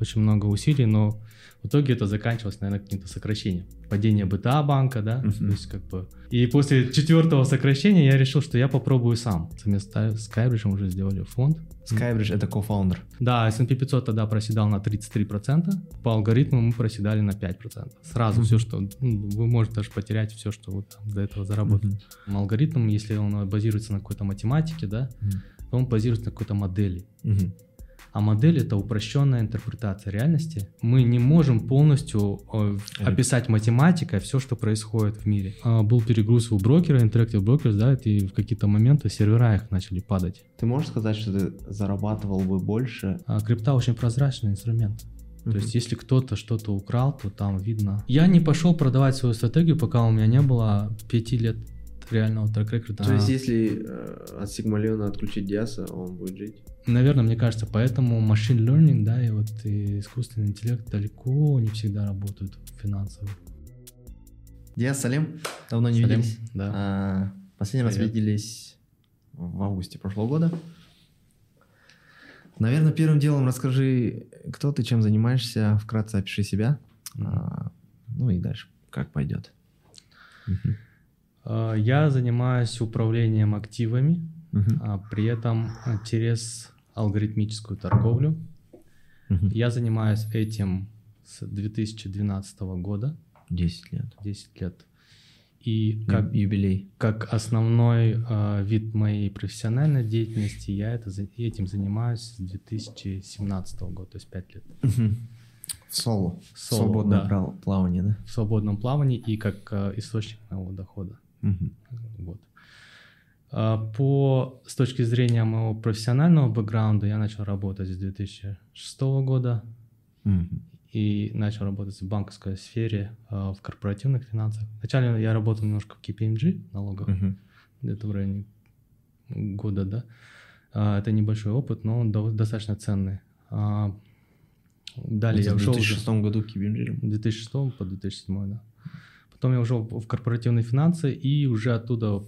очень много усилий, но в итоге это заканчивалось, наверное, каким-то сокращением. Падение БТА банка, да, Мгм. то есть как бы... И после четвертого сокращения я решил, что я попробую сам. Совместно с Skybridge уже сделали фонд. Skybridge это кофаундер. Да, S&P 500 тогда проседал на 33%, по алгоритму мы проседали на 5%. Сразу Мгм. все, что... ну, вы можете даже потерять все, что вы там до этого заработали. Алгоритм, если он базируется на какой-то математике, да, Мгм. то он базируется на какой-то модели. Мгм. А модель это упрощенная интерпретация реальности. Мы не можем полностью э, Или- описать математикой все, что происходит в мире. А, был перегруз у брокера, Interactive Brokers, да, и в какие-то моменты сервера их начали падать. Ты можешь сказать, что ты зарабатывал бы больше? А крипта очень прозрачный инструмент. То есть, если кто-то что-то украл, то там видно. Я не пошел продавать свою стратегию, пока у меня не было пяти лет реального трек-рекорда. То есть, если э, от Сигмалиона отключить Диаса, он будет жить? Наверное, мне кажется, поэтому machine learning, да, и вот и искусственный интеллект далеко не всегда работают финансово. Диас, Салим, давно не Салим, виделись. Да. А, последний раз Привет. виделись в августе прошлого года. Наверное, первым делом расскажи, кто ты, чем занимаешься, вкратце опиши себя. А, ну и дальше, как пойдет. А, Я занимаюсь управлением активами, а при этом а, через алгоритмическую торговлю. Я занимаюсь этим с 2012 года, 10 лет. 10 лет. И Как юбилей. как основной а, вид моей профессиональной деятельности я это, этим занимаюсь с 2017 года, то есть 5 лет. Соло. Соло, Свободное да. прав- плавание, да? В свободном плавании и как а, источник моего дохода. Мгм. Вот. А, По, с точки зрения моего профессионального бэкграунда, я начал работать с 2006 года Мгм. и начал работать в банковской сфере, а, в корпоративных финансах. Вначале я работал немножко в KPMG налогах, Мгм. где-то в районе года, да. А, Это небольшой опыт, но он достаточно ценный. Далее Это я в ушел уже 2006 году KPMG. 2006 по 2007, да. Потом я ушел в корпоративные финансы, и уже оттуда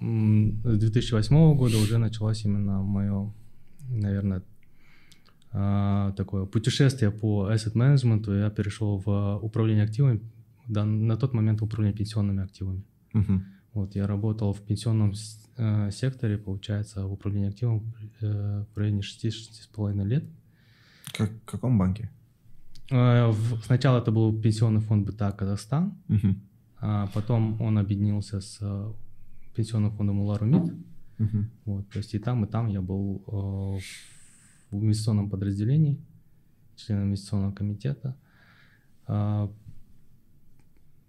с 2008 года уже началось именно мое, наверное, а, такое путешествие по asset management. Я перешел в управление активами, да, на тот момент в управление пенсионными активами. Мгм. Вот, я работал в пенсионном э, секторе, получается, в управлении активом э, в районе 6-6,5 лет. Как, в каком банке? Э, Сначала это был пенсионный фонд БТА Казахстан, Мгм. а потом он объединился с пенсионным фондом Уларумид. Мгм. Вот, то есть и там, и там я был э, в инвестиционном подразделении, членом инвестиционного комитета. А,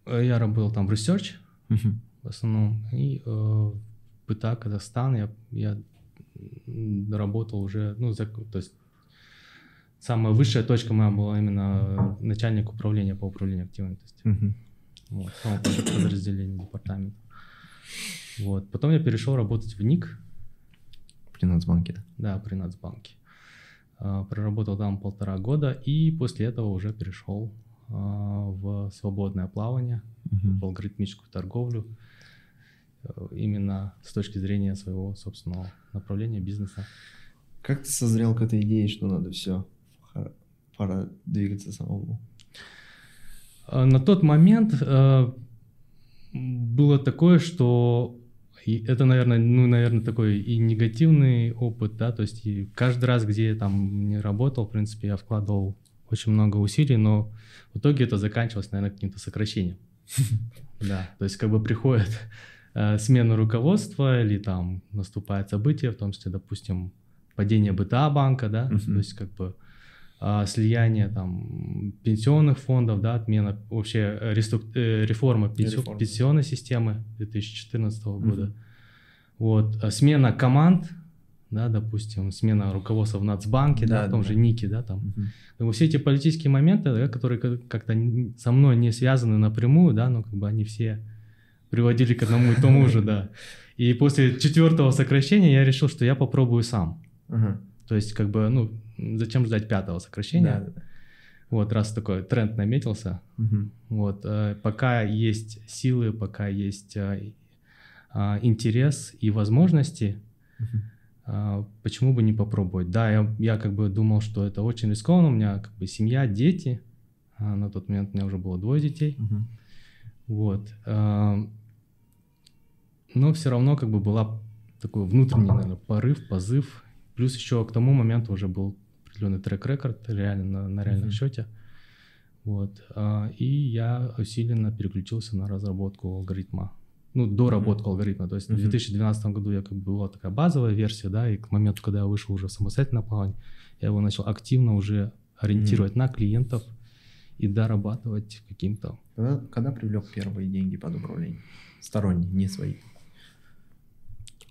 э, Я работал там в research Мгм. в основном, и э, БТА Казахстан я, я работал уже, ну, за, то есть самая высшая точка моя была именно начальник управления по управлению активами. То есть, Мгм. вот, самого под- подразделения департамента. Вот. Потом я перешел работать в НИК, При Нацбанке, да? да, при Нацбанке. А, Проработал там полтора года и после этого уже перешел а, в свободное плавание, Мгм. в алгоритмическую торговлю, э, именно с точки зрения своего собственного направления бизнеса. Как ты созрел к этой идее, что надо все, пора двигаться самому? А, На тот момент э, было такое, что и это, наверное, ну, наверное, такой и негативный опыт, да, то есть и каждый раз, где я там не работал, в принципе, я вкладывал очень много усилий, но в итоге это заканчивалось, наверное, каким-то сокращением. Да, то есть как бы приходит э, смена руководства или там наступает событие, в том числе, допустим, падение БТА банка, да, то есть как бы слияние там пенсионных фондов, да, отмена вообще э, реструк- э, реформа пенсio- Реформа. пенсионной системы 2014 года. Мгм. Вот, а смена команд, да, допустим, смена руководства в Нацбанке, да, Да, в том да. же НИКе, да, там. Как бы все эти политические моменты, да, которые как- как-то со мной не связаны напрямую, да, но как бы они все приводили к одному и тому же, да. И после четвертого сокращения я решил, что я попробую сам. То есть, как бы, ну, зачем ждать пятого сокращения? Да. Вот, раз такой тренд наметился, Мгм. вот, э, пока есть силы, пока есть э, а, интерес и возможности, а, почему бы не попробовать? Да, я, я как бы думал, что это очень рискованно, у меня как бы семья, дети, а на тот момент у меня уже было двое детей, Мгм. вот. Но все равно как бы была такой внутренний, наверное, порыв, позыв. Плюс еще к тому моменту уже был определенный трек-рекорд реально на, на реальном Мгм. счете. Вот. а, И я усиленно переключился на разработку алгоритма. Ну, доработку алгоритма. То есть в Мгм. 2012 году я как бы была такая базовая версия, да, и к моменту, когда я вышел уже в самостоятельное плавание, я его начал активно уже ориентировать на клиентов и дорабатывать каким-то Когда, когда привлек первые деньги под управление? Сторонние, не свои.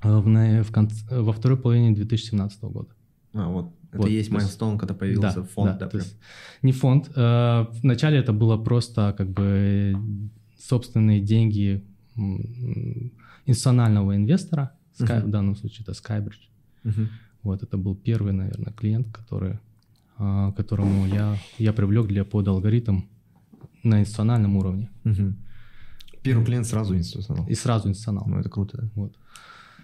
А В, в конце, во второй половине 2017 года. А, вот. Это Вот, и есть майлстоун, когда появился Да, фонд, да, да, есть не фонд. э, Вначале это было просто как бы собственные деньги институционального инвестора, Sky- Мгм. в данном случае это Skybridge. Мгм. Вот это был первый, наверное, клиент, который, а, которому я, я привлек для под алгоритм на институциональном уровне. Мгм. Первый клиент сразу институционал. И сразу институционал. Ну, это круто, да. Вот.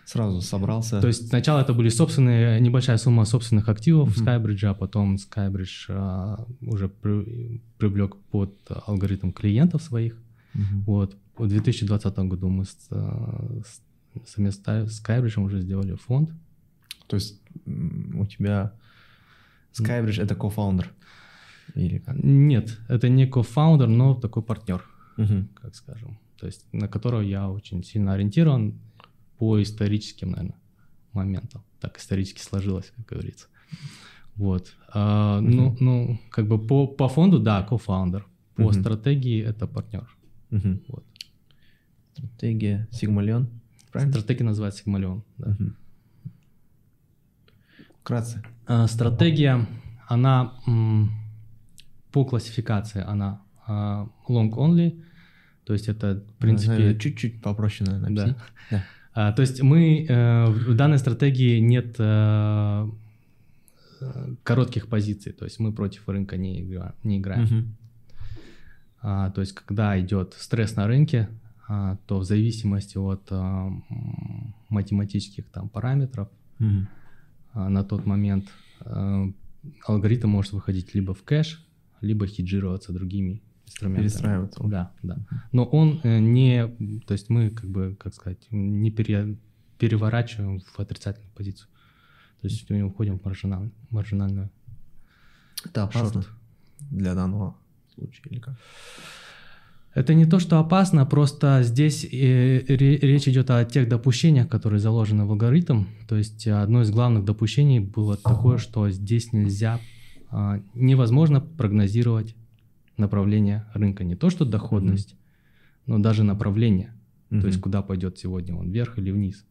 Сразу собрался. То есть сначала это были собственные, небольшая сумма собственных активов Мгм. Skybridge, а потом Skybridge а, уже при- привлек под алгоритм клиентов своих. Мгм. Вот. В 2020 году мы с, а, с- совместно с Skybridge уже сделали фонд. То есть у тебя Skybridge это кофаундер? Или как? Нет, это не кофаундер, но такой партнер, Мгм. как скажем. То есть на которого я очень сильно ориентирован по историческим, наверное, моментам. Так исторически сложилось, как говорится. Вот. А, ну, Мгм. ну, как бы по, по фонду, да, кофаундер. По Мгм. стратегии это партнер. Мгм. Вот. Стратегия Сигмалион, правильно? Стратегия называется Сигмалион. Да. Мгм. Вкратце. А, Стратегия, она м, по классификации, она а, long only, то есть это, в принципе... Чуть-чуть попроще, наверное, Да. Да. А, то есть мы э, в данной стратегии нет э, коротких позиций, то есть мы против рынка не, игра- не играем. Мгм. А, то есть когда идет стресс на рынке, а, то в зависимости от а, математических там параметров Мгм. а, на тот момент а, алгоритм может выходить либо в кэш, либо хеджироваться другими инструментами. Перестраиваться. Да, да. Но он э, не, то есть мы как бы, как сказать, не пере- переворачиваем в отрицательную позицию. То есть мы уходим в маржинал- маржинальную. Это опасно Шорт. для данного случая или как? Это не то, что опасно, просто здесь э, ре- речь идет о тех допущениях, которые заложены в алгоритм. То есть одно из главных допущений было такое, что здесь нельзя, а, невозможно прогнозировать направление рынка. Не то, что доходность, но даже направление. То есть куда пойдет сегодня он, вверх или вниз.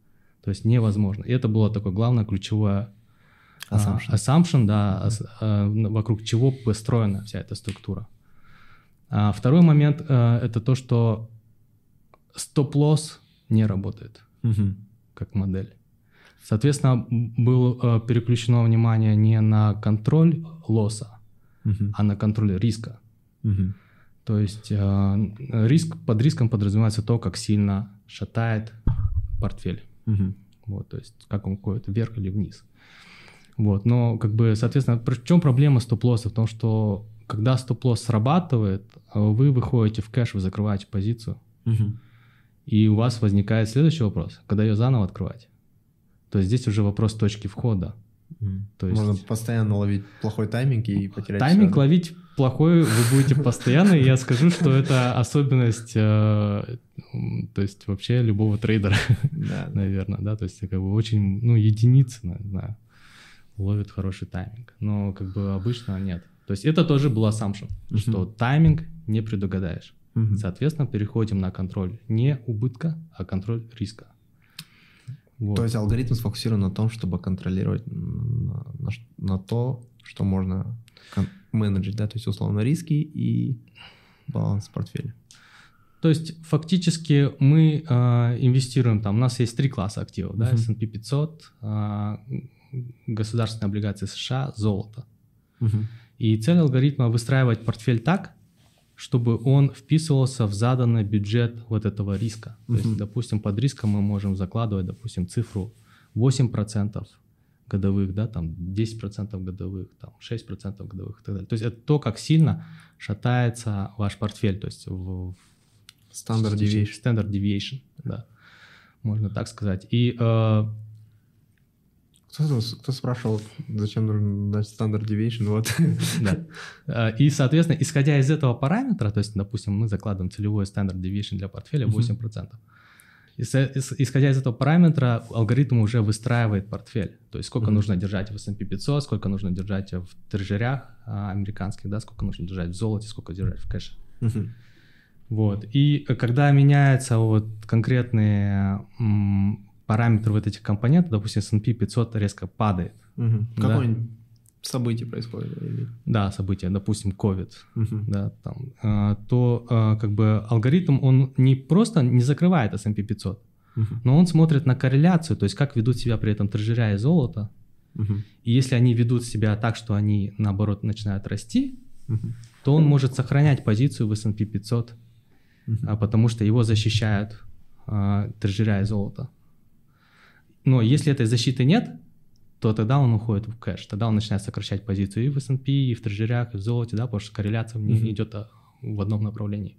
То есть невозможно. И это было такое главное, ключевое а, Assumption. assumption, да, ас- а, вокруг чего построена вся эта структура. А второй момент э, это то, что стоп-лосс не работает Мгм. как модель. Соответственно, было э, переключено внимание не на контроль лосса, Мгм. а на контроль риска. То есть э, риск, под риском подразумевается то, как сильно шатает портфель. Вот, то есть как он ходит вверх или вниз. Вот, но как бы, соответственно, в чем проблема стоп-лосса? В том, что когда стоп-лосс срабатывает, вы выходите в кэш, вы закрываете позицию, и у вас возникает следующий вопрос, когда ее заново открывать. То есть здесь уже вопрос точки входа. То есть- Можно постоянно ловить плохой тайминг и потерять Тайминг всё. ловить плохой вы будете постоянно, и я скажу, что это особенность, э, то есть вообще любого трейдера. Да, наверное, да, то есть как бы очень, ну, единицы, не знаю, ловят хороший тайминг, но как бы обычно нет. То есть это тоже был assumption, Мгм. что тайминг не предугадаешь. Мгм. Соответственно, переходим на контроль не убытка, а контроль риска. Вот. То есть алгоритм сфокусирован на том, чтобы контролировать на, на на то, что можно менеджить, да, то есть условно риски и баланс портфеля. То есть фактически мы э, инвестируем там, у нас есть три класса активов, да, Мгм. S&P 500, э, государственные облигации США, золото. И цель алгоритма выстраивать портфель так, чтобы он вписывался в заданный бюджет вот этого риска. То Мгм. есть, допустим, под риском мы можем закладывать, допустим, цифру 8%, годовых, да, там 10% годовых, там 6% годовых и так далее. То есть это то, как сильно шатается ваш портфель, то есть в Standard deviation. Standard deviation, да, можно так сказать. И э, кто, кто спрашивал, зачем нужен значит, standard deviation? Вот. Да. Э, и, соответственно, исходя из этого параметра, то есть, допустим, мы закладываем целевой standard deviation для портфеля 8%. Исходя из этого параметра, алгоритм уже выстраивает портфель. То есть сколько mm-hmm. нужно держать в S&P 500, сколько нужно держать в трежерях а, американских, да, сколько нужно держать в золоте, сколько держать в кэше. Mm-hmm. Вот. И когда меняются вот конкретные м, параметры вот этих компонентов, допустим, S&P 500 резко падает. Угу. Да? Какое-нибудь событие происходит? Или... Да, событие, допустим, COVID, угу. да, там, а, то а, как бы алгоритм, он не просто не закрывает S&P 500, угу. но он смотрит на корреляцию, то есть как ведут себя при этом трежеря и золото. Угу. И если они ведут себя так, что они, наоборот, начинают расти, угу. то он может сохранять позицию в S&P 500, угу. а, потому что его защищают а, трежеря и золото. Но если этой защиты нет, то тогда он уходит в кэш, тогда он начинает сокращать позицию и в S&P, и в трежерях, и в золоте, да, потому что корреляция не mm-hmm. идет а, в одном направлении.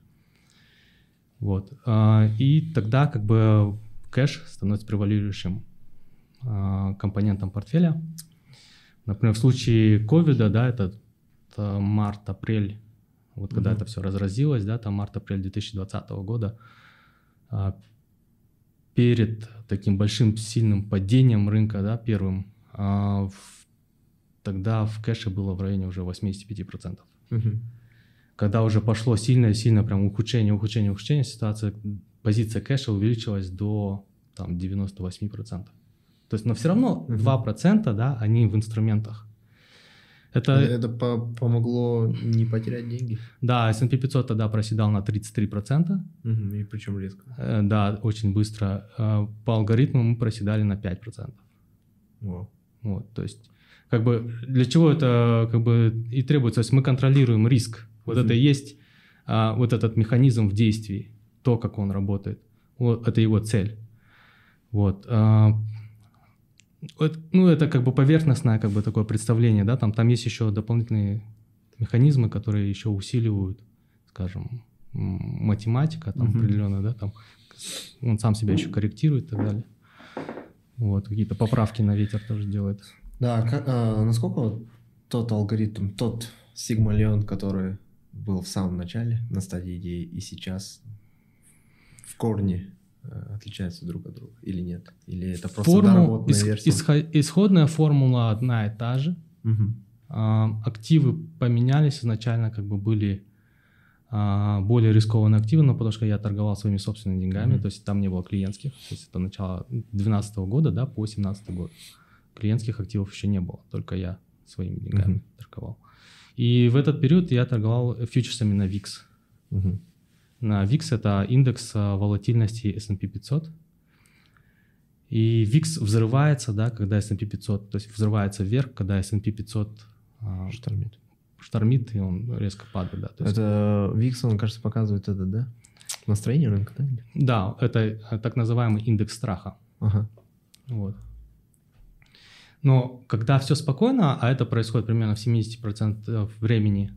Вот. А, и тогда как бы кэш становится превалирующим а, компонентом портфеля. Например, в случае ковида, да, это, это март-апрель, вот когда mm-hmm. это все разразилось, да, там март-апрель 2020 года, перед таким большим сильным падением рынка, да, первым, а, в, тогда в кэше было в районе уже 85%. Угу. Когда уже пошло сильное-сильное прям ухудшение, ухудшение, ухудшение, ситуация, позиция кэша увеличилась до там 98%. То есть, но все равно угу. 2%, да, они в инструментах. Это, это по помогло не потерять деньги? Да, S&P 500 тогда проседал на 33%. Угу, и причем резко. Э, да, очень быстро. Э, по алгоритму мы проседали на 5%. Wow. Вот, то есть, как бы, для чего это как бы и требуется? То есть мы контролируем риск. Вот угу. это и есть а, вот этот механизм в действии, то, как он работает. Вот, это его цель. Вот. А, ну, это как бы поверхностное как бы такое представление, да, там, там есть еще дополнительные механизмы, которые еще усиливают, скажем, математика там mm-hmm. определенная, да, там он сам себя еще корректирует и так далее. Вот, какие-то поправки на ветер тоже делает. Да, как, а, насколько тот алгоритм, тот сигмалион, который был в самом начале, на стадии идеи, и сейчас в корне Э, отличаются друг от друга или нет? Или это просто Форму, доработанная ис, версия? Исход, исходная формула одна и та же. Угу. А, активы поменялись изначально, как бы были а, более рискованные активы, но потому что я торговал своими собственными деньгами, угу. то есть там не было клиентских. То есть это начало 2012 года, да, по 2017 год. Клиентских активов еще не было, только я своими деньгами угу. торговал. И в этот период я торговал фьючерсами на VIX. Угу. На VIX это индекс а, волатильности S&P 500. И VIX взрывается, да, когда S&P 500, то есть взрывается вверх, когда S&P 500 а, штормит. Штормит, и он резко падает, да. То есть... Это VIX, он, кажется, показывает это, да? Настроение рынка, да? Да, это так называемый индекс страха. Ага. Вот. Но когда все спокойно, а это происходит примерно в 70% времени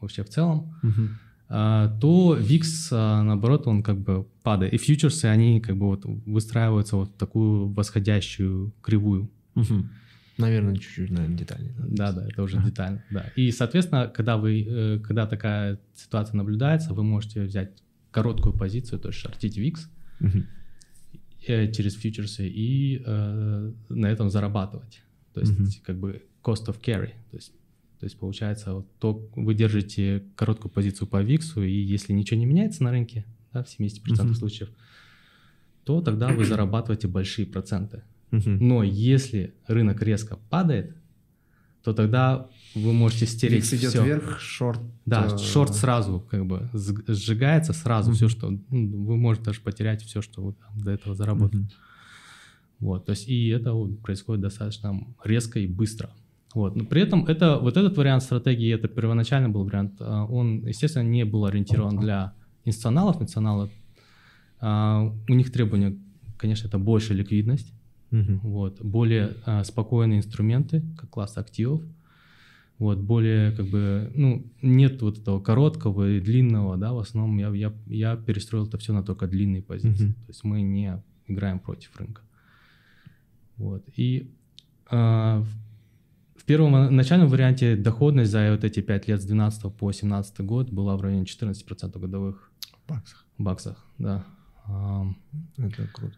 вообще в целом, угу то VIX, а, наоборот, он как бы падает. И фьючерсы, они как бы вот выстраиваются вот в такую восходящую кривую. Угу. Наверное, чуть-чуть, наверное, детальнее. Да, да, это уже ага. детально, да. И, соответственно, когда вы, э, когда такая ситуация наблюдается, вы можете взять короткую позицию, то есть шортить VIX угу. через фьючерсы и э, на этом зарабатывать. То есть, угу. как бы cost of carry, то есть то есть получается, вот, то вы держите короткую позицию по ВИКСу, и если ничего не меняется на рынке, да, в 70% uh-huh. случаев, то тогда вы зарабатываете большие проценты. Но если рынок резко падает, то тогда вы можете стереть Викс идет все. вверх, шорт... Да, э, шорт сразу как бы сжигается сразу, uh-huh. все, что... Ну, вы можете даже потерять все, что вы там до этого заработали. Uh-huh. Вот, то есть и это происходит достаточно резко и быстро. Вот. Но при этом это, вот этот вариант стратегии, это первоначально был вариант, а, он, естественно, не был ориентирован для институционалов. Институционалы, а, у них требования, конечно, это большая ликвидность, Мгм. вот, более а, спокойные инструменты, как класс активов, вот, более, как бы, ну, нет вот этого короткого и длинного, да, в основном я, я, я перестроил это все на только длинные позиции, Мгм. то есть мы не играем против рынка. Вот, и а, в первом а, начальном варианте доходность за вот эти 5 лет с 12 по 17 год была в районе 14% годовых В баксах. баксах, да. Это круто.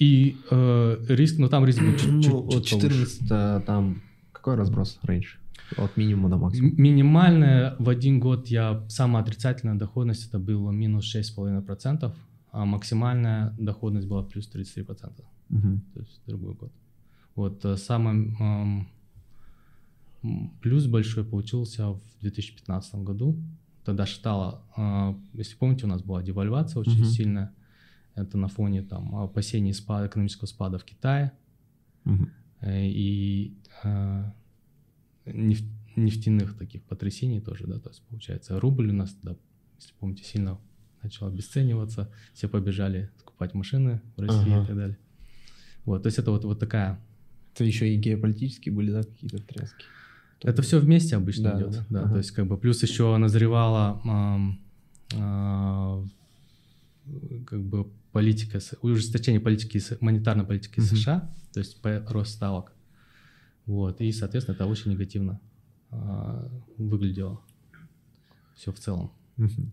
И э, риск, ну там риск был чуть-чуть Ну, от повыше. 14 а, там какой разброс, рейндж? От минимума до максимума. Минимальная в один год я самая отрицательная доходность это было минус 6,5%, а максимальная доходность была плюс 33%, Мгм. то есть другой год. Вот э, самый ам, м, плюс большой получился в 2015 году. Тогда штала, а, если помните, у нас была девальвация очень Мгм. сильная. Это на фоне там опасений спада, экономического спада в Китае. Э, и э, неф- нефтяных таких потрясений тоже, да, то есть получается рубль у нас, да, если помните, сильно начал обесцениваться, все побежали скупать машины в России Ага. и так далее. Вот, то есть это вот, вот такая, Это еще и геополитические были, да, какие-то тряски? это все вместе обычно Да, идет, да, да, ага. то есть как бы плюс еще назревала ам, а, как бы политика, ужесточение политики, монетарной политики Мгм. США, то есть рост ставок. Вот, и, соответственно, это очень негативно а, выглядело все в целом. Мгм.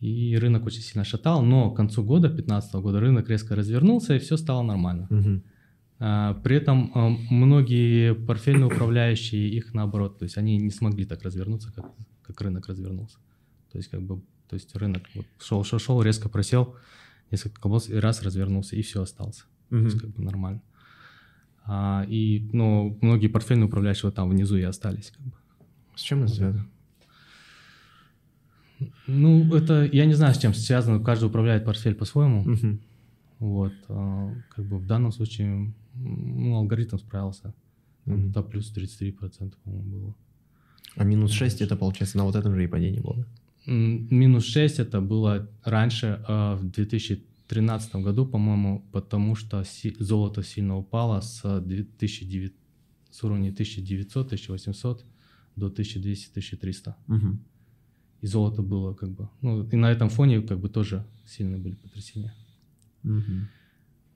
И рынок очень сильно шатал, но к концу года, 2015 года, рынок резко развернулся, и все стало нормально. А, При этом а, многие портфельные управляющие их наоборот, то есть они не смогли так развернуться, как, как рынок развернулся. То есть как бы, то есть рынок вот шел, шел, шел, резко просел, несколько колбас и раз развернулся и все остался. То есть как бы нормально. А, и ну многие портфельные управляющие вот там внизу и остались. Как бы. С чем это связано? Ну это я не знаю с чем связано, каждый управляет портфель по-своему. Мгм. Вот, а, как бы в данном случае ну, алгоритм справился. Мгм. Да, плюс 33%, по-моему, было. А минус 6 это, получается, на вот этом же и падение было. да? Минус 6 это было раньше, а, в 2013 году, по-моему, потому что золото сильно упало с 2009, с уровня 1900-1800 до 1200-1300. Мгм. И золото было как бы, ну и на этом фоне как бы тоже сильные были потрясения. Мгм.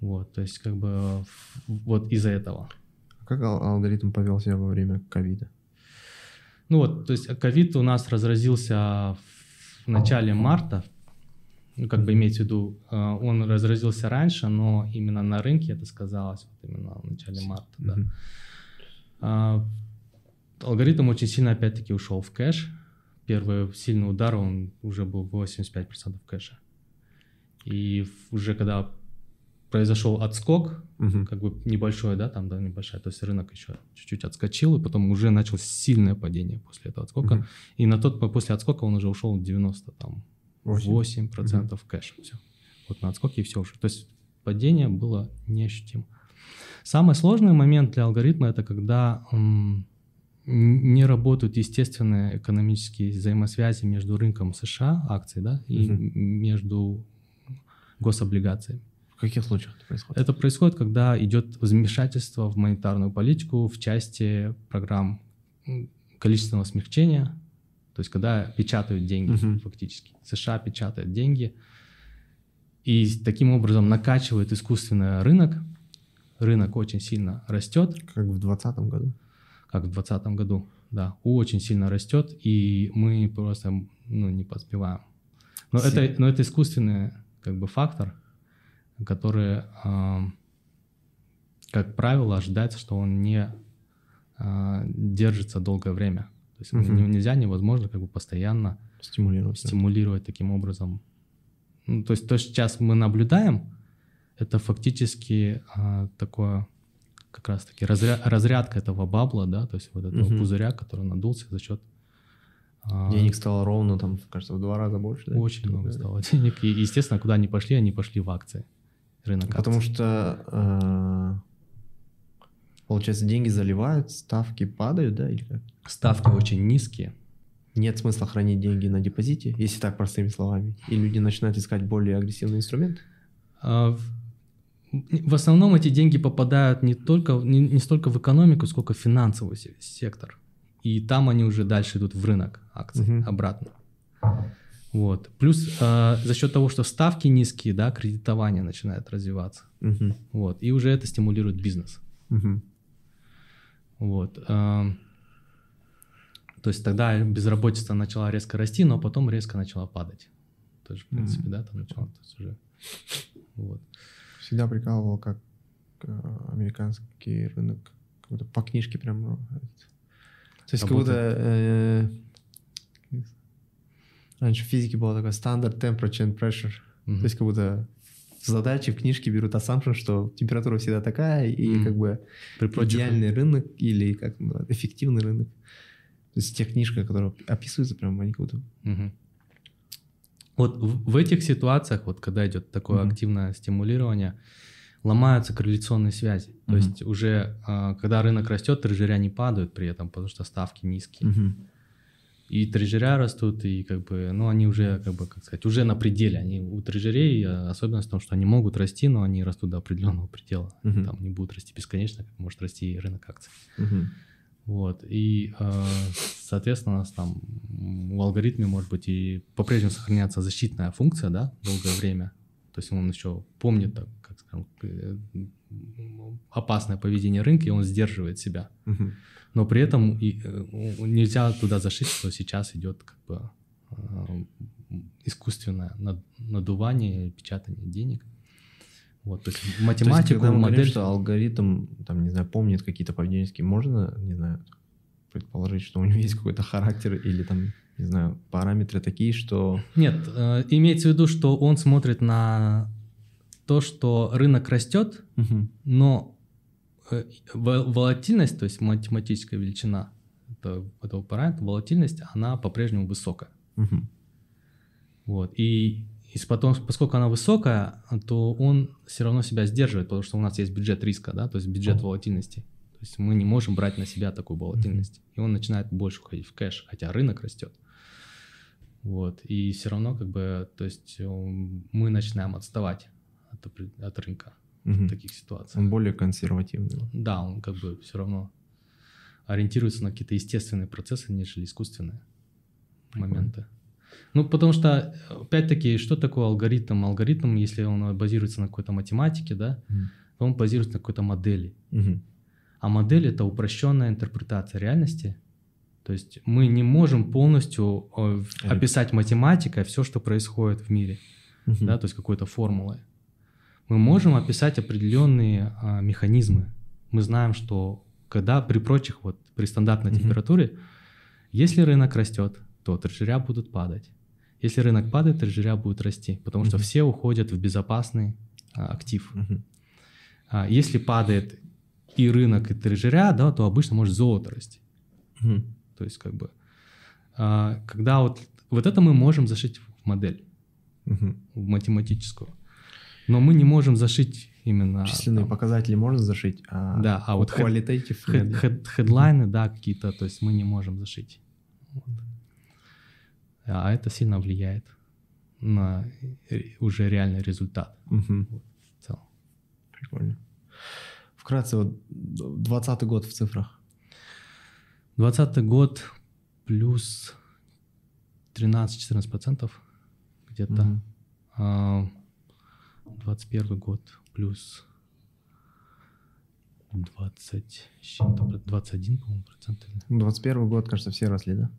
Вот, то есть как бы э, вот из-за этого. А как ал- алгоритм повел себя во время ковида? Ну вот, то есть ковид у нас разразился в начале марта, ну, как бы имеется в виду, э, он разразился раньше, но именно на рынке это сказалось вот именно в начале марта, да. А, алгоритм очень сильно опять-таки ушел в кэш. Первый сильный удар, он уже был 85% кэша. И в- уже когда произошел отскок, Мгм. как бы небольшой, да, там, да, небольшая, то есть рынок еще чуть-чуть отскочил, и потом уже началось сильное падение после этого отскока. Мгм. И на тот, после отскока он уже ушел 90, там, Восемь. 8% кэша, все. Вот на отскоке и все уже. То есть падение было неощутимо. Самый сложный момент для алгоритма это когда м, не работают естественные экономические взаимосвязи между рынком США, акций, да, и м- между гособлигациями. В каких случаях это происходит? Это происходит, когда идет вмешательство в монетарную политику в части программ количественного смягчения, то есть когда печатают деньги Мгм. фактически. США печатают деньги и таким образом накачивает искусственный рынок. Рынок очень сильно растет, Как в 2020 году. как в 2020 году, да, очень сильно растет, и мы просто ну, не поспеваем. Но это, но это искусственный как бы фактор, который, ам, как правило, ожидается, что он не а, держится долгое время. То есть не- нельзя, невозможно как бы постоянно Стимулировать. да. стимулировать таким образом. Ну, то есть то, что сейчас мы наблюдаем, это фактически а, такое как раз-таки разря- разрядка этого бабла, да, то есть вот этого Мгм. пузыря, который надулся за счет а, Денег стало ровно, там, кажется, в два раза больше. да? очень много Да. стало денег. И, естественно, куда они пошли, они пошли в акции. Рынок Потому акций. что, э, получается, деньги заливают, ставки падают, да, или как? ставки очень низкие. Нет смысла хранить деньги на депозите, если так простыми словами. И люди начинают искать более агрессивный инструмент. А, в- в основном эти деньги попадают не только не, не столько в экономику, сколько в финансовый сектор. И там они уже дальше идут в рынок акций угу. обратно. Вот. Плюс э, за счет того, что ставки низкие, да, кредитование начинает развиваться. Угу. Вот. И уже это стимулирует бизнес. Угу. Вот. Э, то есть тогда безработица начала резко расти, но потом резко начала падать. Тоже, в принципе, mm да, там начало. То есть уже, вот. Всегда прикалывал, как э, американский рынок как по книжке прям... Ну, то есть как будто... Э, раньше в физике была такая стандарт temperature and pressure. Mm-hmm. То есть как будто задачи в книжке берут assumption, что температура всегда такая, и mm-hmm. как бы При идеальный рынок или как ну, эффективный рынок. То есть те книжки, которые описываются, прям они как будто... Mm-hmm. Вот в, в этих ситуациях, вот когда идет такое mm-hmm. активное стимулирование, ломаются корреляционные связи. Mm-hmm. То есть уже а, когда рынок растет, трежеря не падают при этом, потому что ставки низкие. Mm-hmm. И трежеря растут, и как бы, ну, они уже, как бы, как сказать, уже на пределе. Они у трежерей а, особенность в том, что они могут расти, но они растут до определенного предела. Mm-hmm. Там не будут расти бесконечно, как может расти и рынок акций. Mm-hmm. Вот, и, э, соответственно, у нас там в алгоритме может быть и по-прежнему сохраняться защитная функция, да, долгое время. То есть он еще помнит, так, как скажем, э, опасное поведение рынка, и он сдерживает себя. Угу. Но при этом и, э, нельзя туда зашить, что сейчас идет как бы искусственное надувание, печатание денег. Вот, то есть математику, то есть, когда мы модель... Говорим, что алгоритм, там, не знаю, помнит какие-то поведенческие, можно, не знаю, предположить, что у него есть какой-то характер или там, не знаю, параметры такие, что... Нет, э, имеется в виду, что он смотрит на то, что рынок растет, угу. но э, волатильность, то есть математическая величина этого, параметра, волатильность, она по-прежнему высокая. Угу. Вот, и и потом, поскольку она высокая, то он все равно себя сдерживает, потому что у нас есть бюджет риска, да, то есть бюджет волатильности. То есть мы не можем брать на себя такую волатильность. И он начинает больше уходить в кэш, хотя рынок растет. Вот. И все равно, как бы, то есть мы начинаем отставать от, от рынка угу. в таких ситуациях. Он более консервативный. Да, он как бы все равно ориентируется на какие-то естественные процессы, нежели искусственные Прикольно. моменты. Ну, потому что, опять-таки, что такое алгоритм? Алгоритм, если он базируется на какой-то математике, да, mm. то он базируется на какой-то модели. Mm-hmm. А модель — это упрощенная интерпретация реальности. То есть мы не можем полностью э, описать математикой все, что происходит в мире, mm-hmm. да, то есть какой-то формулой. Мы можем описать определенные а, механизмы. Мы знаем, что когда при прочих, вот при стандартной mm-hmm. температуре, если рынок растет, то трежеря будут падать. Если рынок падает, трежеря будут расти, потому что все уходят в безопасный а, актив. А, если падает и рынок, и трежеря, да, то обычно может золото расти. То есть как бы, а, когда вот, вот это мы можем зашить в модель, в математическую, но мы не можем зашить именно... Численные там, показатели можно зашить, а да, а вот qualitative... Хед, хед, хедлайны, да, какие-то, то есть мы не можем зашить. Вот а это сильно влияет на уже реальный результат. Угу. Вот, в целом. Прикольно. Вкратце, вот 20 год в цифрах. 20 год плюс 13-14% где-то. Угу. А, 21 год плюс 20, 21, по-моему, процентов. 21 год, кажется, все росли, да?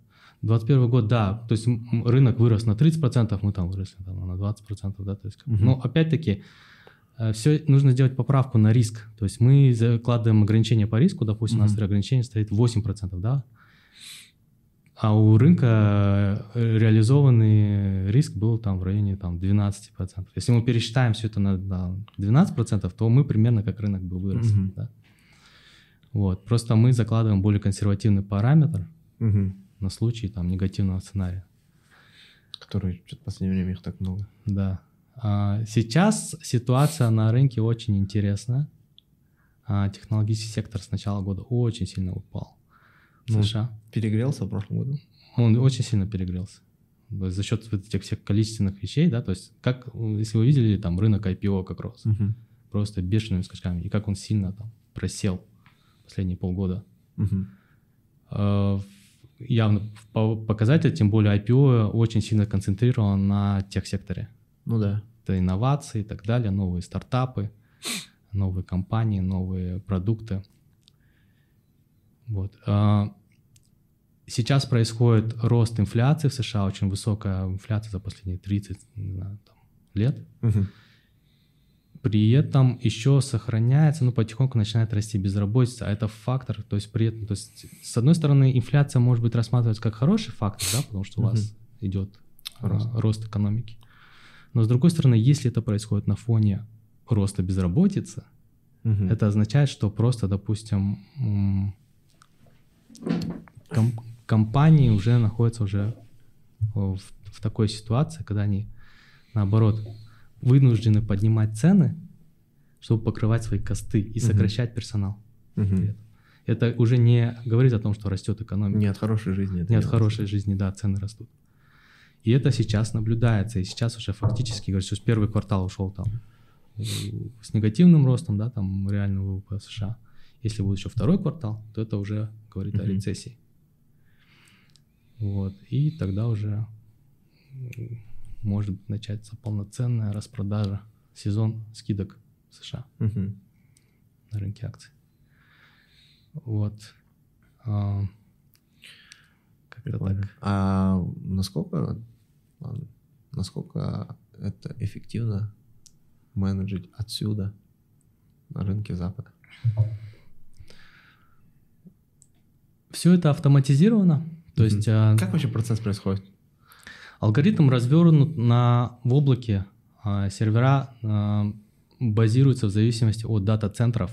21 год, да, то есть рынок вырос на 30%, мы там выросли там, на 20%, да, то есть, угу. но опять-таки э, все нужно сделать поправку на риск, то есть мы закладываем ограничение по риску, допустим, угу. у нас ограничение стоит 8%, да, а у рынка э, реализованный риск был там в районе там, 12%. Если мы пересчитаем все это на, на 12%, то мы примерно как рынок бы вырос. Угу. Да? Вот. Просто мы закладываем более консервативный параметр, угу на случай там негативного сценария. Который в последнее время их так много. Да. А сейчас ситуация на рынке очень интересная. А технологический сектор с начала года очень сильно упал. Ну, США. Перегрелся в прошлом году? Он очень сильно перегрелся. За счет этих всех количественных вещей, да, то есть как, если вы видели, там рынок IPO как рос. Угу. просто бешеными скачками, и как он сильно там просел последние полгода. Мгм. Э, Явно по показатель, тем более IPO очень сильно концентрирован на техсекторе. Ну да. Это инновации и так далее, новые стартапы, новые компании, новые продукты. Вот. А, Сейчас происходит рост инфляции в США, очень высокая инфляция за последние 30 не знаю, там, лет. Мгм. При этом еще сохраняется, ну, потихоньку начинает расти безработица, а это фактор, то есть при этом, то есть, с одной стороны, инфляция может быть рассматриваться как хороший фактор, да, потому что у вас идет а, Рост. рост экономики. Но с другой стороны, если это происходит на фоне роста безработицы, Мгм. это означает, что просто, допустим, ком- компании уже находятся уже в, в такой ситуации, когда они, наоборот, вынуждены поднимать цены, чтобы покрывать свои косты и сокращать персонал. Мгм. Это уже не говорит о том, что растет экономика. Не от хорошей жизни. это Не от делается. хорошей жизни, да, цены растут. И это сейчас наблюдается, и сейчас уже фактически, говорю, что первый квартал ушел там э, с негативным ростом, да, там реального ВВП США. Если будет еще второй квартал, то это уже говорит о Мгм. рецессии. Вот, и тогда уже может начаться полноценная распродажа, сезон скидок в США Мгм. на рынке акций. Вот. А, Как-то так. А насколько, насколько это эффективно менеджить отсюда на рынке Запада? Все это автоматизировано. То Мгм. есть а, Как вообще процесс происходит? алгоритм развернут на в облаке. а, сервера а, базируются в зависимости от дата-центров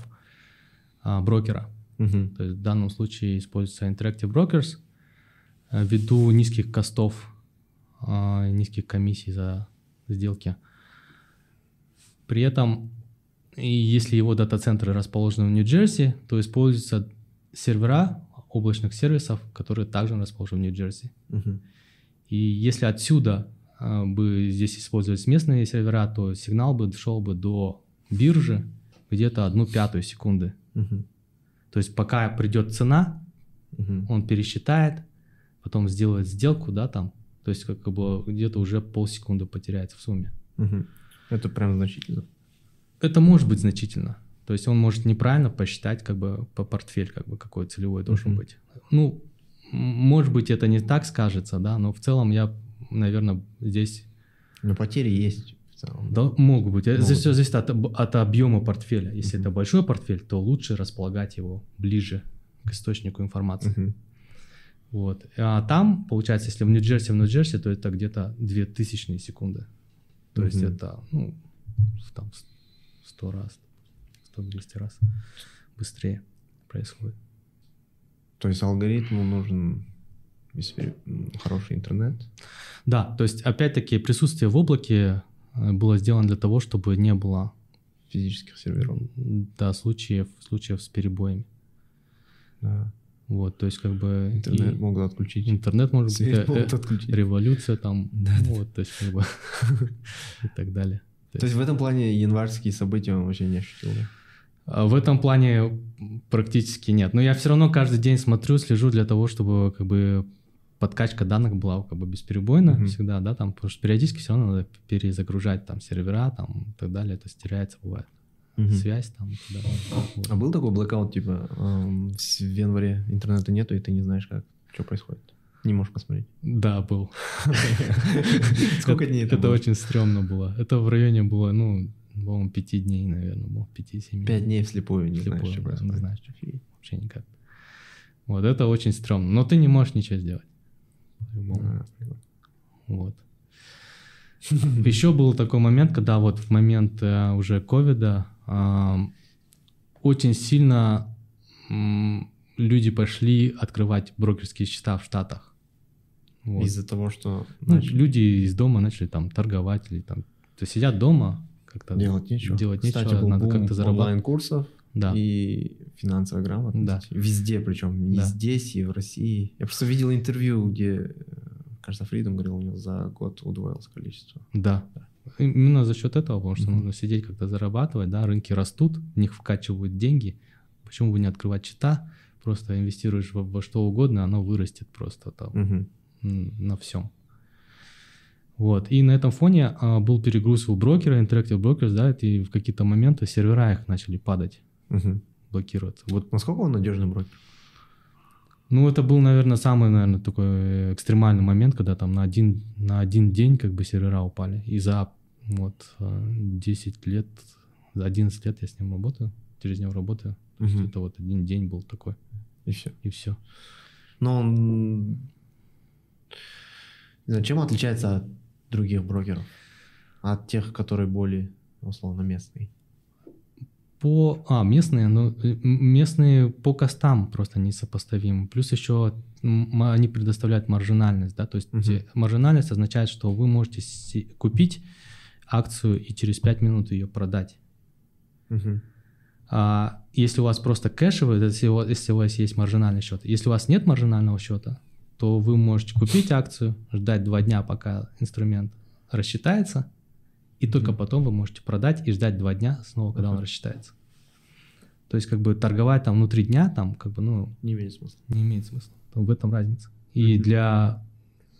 брокера. Мгм. То есть в данном случае используется Interactive Brokers ввиду низких костов, низких комиссий за сделки. При этом, если его дата-центры расположены в Нью-Джерси, то используются сервера облачных сервисов, которые также расположены в Нью-Джерси. Мгм. И если отсюда а, бы здесь использовались местные сервера, то сигнал бы шел бы до биржи где-то одну пятую секунды. Мгм. То есть пока придет цена, Мгм. он пересчитает, потом сделает сделку, да, там. То есть как бы где-то уже полсекунды потеряется в сумме. Мгм. Это прям значительно. Это может быть значительно. То есть он может неправильно посчитать как бы по портфель, как бы какой целевой должен Мгм. быть. Ну, может быть это не так скажется, да, но в целом я, наверное, здесь Но потери есть в целом. Да, могут быть. Могут. все зависит от, от объема портфеля. Если Мгм. это большой портфель, то лучше располагать его ближе к источнику информации. Мгм. Вот. А там, получается, если в Нью-Джерси, в Нью-Джерси, то это где-то 2000 секунды. То есть Мгм. это, ну, там с- 100 раз, 100-200 раз быстрее происходит. То есть алгоритму нужен хороший интернет. Да, то есть, опять-таки, присутствие в облаке э, было сделано для того, чтобы не было физических серверов. да, случаев, случаев с перебоями. Да. Вот, то есть как бы Интернет и могут отключить. интернет может быть Свет э, могут э, отключить. революция там, Да, да. вот, то есть как бы и так далее. То есть в этом плане январские события он вообще не ощутил, да? А В этом плане практически нет. Но я все равно каждый день смотрю, слежу для того, чтобы как бы подкачка данных была как бы бесперебойно Мгм. всегда, да, там, потому что периодически все равно надо перезагружать там сервера там и так далее, это теряется бывает Мгм. связь там далее. Вот. А был такой блокаут, типа, эм, в январе интернета нету, и ты не знаешь, как, что происходит? Не можешь посмотреть. Да, был. Сколько дней это Это очень стрёмно было. Это в районе было, ну, по-моему, пяти дней, наверное, было, пяти-семи. Пять дней вслепую, не знаешь, Вслепую, что да, происходит. Не знаешь, что вообще никак. Вот это очень стрёмно. Но ты не можешь ничего сделать. А. Вот. Еще был такой момент, когда вот в момент э, уже ковида ам, очень сильно люди пошли открывать брокерские счета в Штатах. Вот. Из-за того, что Ну, люди из дома начали там торговать или там то сидят дома как-то делать нечего. делать Кстати, нечего, был надо как-то зарабатывать. онлайн-курсов Да. и финансовой грамотности. Да. Везде, причем не Да. здесь, и в России. Я просто видел интервью, где, э, кажется, Фридом говорил, у него за год удвоилось количество. Да, Именно за счет этого, потому что mm-hmm. нужно сидеть как-то зарабатывать, да, рынки растут, в них вкачивают деньги. Почему бы не открывать счета? Просто инвестируешь во, во что угодно, оно вырастет просто там mm-hmm. на всем. Вот. И на этом фоне а, был перегруз у брокера, Interactive Brokers, да, и в какие-то моменты сервера их начали падать, угу. блокироваться. Вот. Насколько он надежный брокер? Ну, это был, наверное, самый, наверное, такой экстремальный момент, когда там на один, на один день как бы сервера упали. И за вот 10 а, лет, за 11 лет я с ним работаю, через него работаю. Угу. То есть это вот один день был такой. И все. И все. Но он... Чем отличается от других брокеров? От тех, которые более, условно, местные? По... А, местные, ну, э, местные по костам просто несопоставимы. Плюс еще они предоставляют маржинальность, да, то есть uh-huh. маржинальность означает, что вы можете купить акцию и через 5 минут ее продать. Uh-huh. А если у вас просто кэшевый, если у, вас, если у вас есть маржинальный счет, если у вас нет маржинального счета, то вы можете купить акцию, ждать два дня, пока инструмент рассчитается, и только mm-hmm. потом вы можете продать и ждать два дня снова, когда uh-huh. он рассчитается. То есть как бы торговать там внутри дня, там как бы, ну... Не имеет смысла. Не имеет смысла. В этом разница. И mm-hmm. для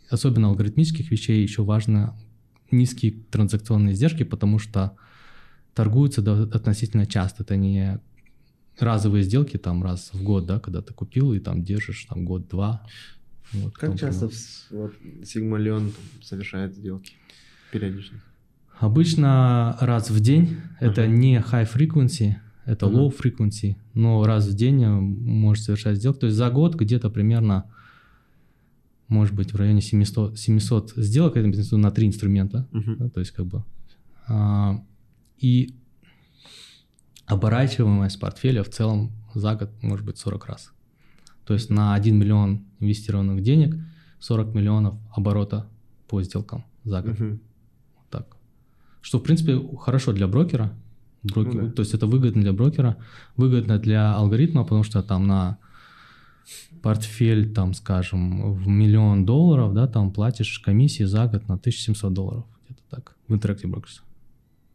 особенно алгоритмических вещей еще важно низкие транзакционные издержки, потому что торгуются относительно часто. Это не разовые сделки там раз в год, да, когда ты купил и там держишь там год-два. Вот, как часто вот, Сигмалион совершает сделки периодично? Обычно раз в день. Uh-huh. Это не high frequency, это uh-huh. low frequency, но раз в день может совершать сделки. То есть за год где-то примерно, может быть, в районе 700, 700 сделок, это на три инструмента. Uh-huh. Да, то есть как бы... А, и оборачиваемость портфеля в целом за год может быть 40 раз. То есть на 1 миллион инвестированных денег 40 миллионов оборота по сделкам за год. Угу. Вот так. Что, в принципе, хорошо для брокера. Брокер, ну, да. То есть это выгодно для брокера, выгодно для алгоритма, потому что там на портфель, там, скажем, в миллион долларов, да, там платишь комиссии за год на 1700 долларов, где-то так, в Interactive Brokers.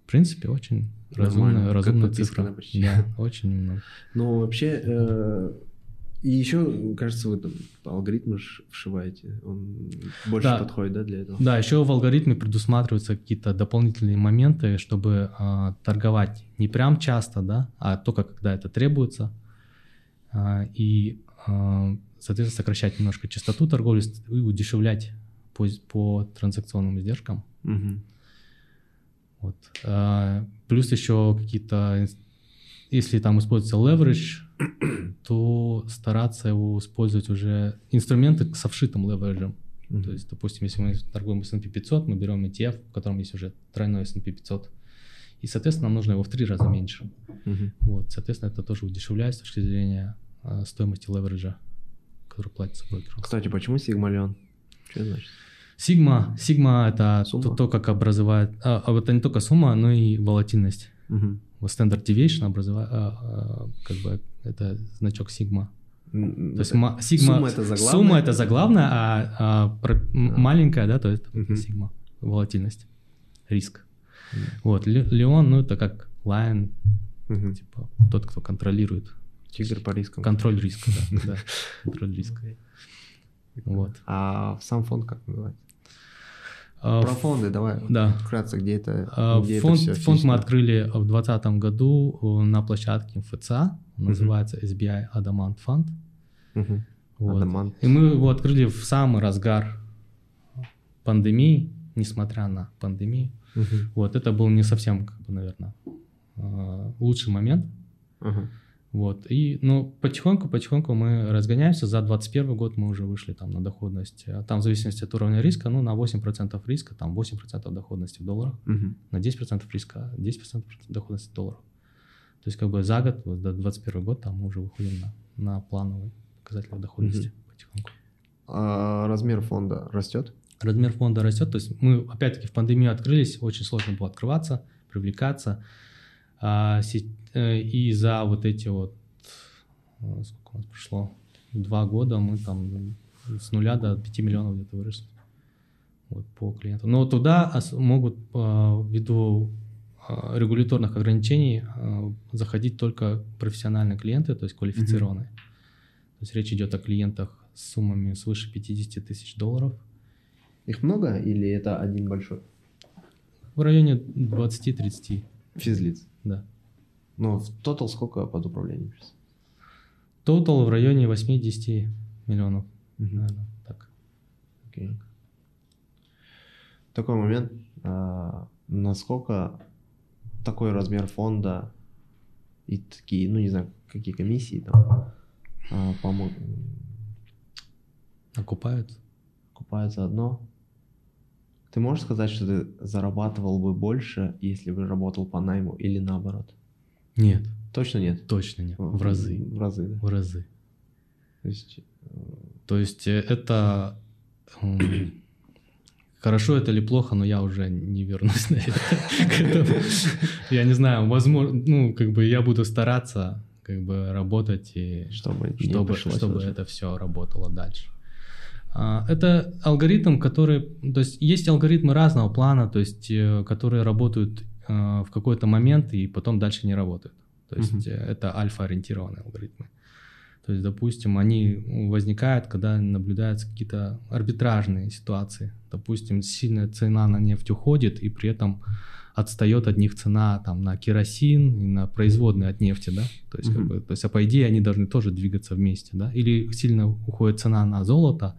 В принципе, очень разумная, разумная цифра. Да, очень немного. Ну, вообще, э, и еще, кажется, вы там алгоритмы вшиваете. Он больше да. подходит, да, для этого? Да, еще в алгоритме предусматриваются какие-то дополнительные моменты, чтобы э, торговать не прям часто, да, а только когда это требуется. Э, и, э, соответственно, сокращать немножко частоту торговли и удешевлять по, по транзакционным издержкам. Угу. Вот. Э, плюс еще какие-то, если там используется leverage, то стараться его использовать уже инструменты со вшитым левериджем. Mm-hmm. То есть, допустим, если мы торгуем S&P 500, мы берем ETF, в котором есть уже тройной S&P 500, и, соответственно, нам нужно его в три раза меньше. Mm-hmm. Вот, соответственно, это тоже удешевляет с точки зрения а, стоимости левериджа, который платится брокеру. Кстати, почему сигмалион? Что это значит? Сигма, сигма это то, то, как образовать, а, а это не только сумма, но и волатильность. Угу. Standard Deviation образовать, а, а, как бы это значок сигма. То есть сигма, сумма это заглавная, сумма это заглавная, а, а про, маленькая, да, то есть угу. сигма, волатильность, риск. Угу. Вот, Леон, ну это как lion, угу. типа тот, кто контролирует. Тигр по рискам. Контроль риска, да, контроль риска. Вот. А сам фонд как называется? А, Про фонды давай. Да. Вкратце, где это? А, где фонд, это фонд мы открыли в 2020 году э, на площадке МФЦА. Называется uh-huh. SBI Adamant Fund. Uh-huh. Вот. Adamant. И мы его открыли в самый разгар пандемии, несмотря на пандемию. Uh-huh. Вот это был не совсем, как бы, наверное, э, лучший момент. Uh-huh. Вот. И, ну, потихоньку-потихоньку мы разгоняемся. За 2021 год мы уже вышли там на доходность. А там в зависимости от уровня риска, ну, на 8% риска, там 8% доходности в долларах. Угу. На 10% риска, 10% доходности в долларах. То есть как бы за год, вот, до 2021 год, там мы уже выходим на, на плановые показатели доходности угу. потихоньку. А размер фонда растет? Размер фонда растет. То есть мы, опять-таки, в пандемию открылись, очень сложно было открываться, привлекаться. А, э, и за вот эти вот, э, сколько у нас прошло, два года мы там с нуля до 5 миллионов где-то выросли. вот, по клиенту. Но туда могут а, ввиду регуляторных ограничений заходить только профессиональные клиенты, то есть квалифицированные. Mm-hmm. То есть речь идет о клиентах с суммами свыше 50 тысяч долларов. Их много или это один большой? В районе 20-30. Физлиц? Да. Но в тотал сколько под управлением сейчас? Тотал в районе 8-10 миллионов. Угу. Наверное, так. Окей. Такой момент. А, насколько такой размер фонда и такие, ну не знаю, какие комиссии там а, помогут. Окупаются? Окупаются одно. Ты можешь сказать, что ты зарабатывал бы больше, если бы работал по найму или наоборот? Нет. Точно нет? Точно нет. В разы. В разы, да? В разы. То есть, То есть э, это Хорошо это или плохо, но я уже не вернусь на это. Я не знаю, возможно, ну, как бы я буду стараться как бы работать и чтобы, чтобы, чтобы это все работало дальше. А, это алгоритм, который, то есть есть алгоритмы разного плана, то есть э, которые работают э, в какой-то момент и потом дальше не работают. То есть uh-huh. это альфа-ориентированные алгоритмы. То есть, допустим, они возникают, когда наблюдаются какие-то арбитражные ситуации. Допустим, сильная цена на нефть уходит, и при этом отстает от них цена там, на керосин и на производные от нефти, да, то есть, mm-hmm. как бы, то есть, а по идее они должны тоже двигаться вместе, да, или сильно уходит цена на золото,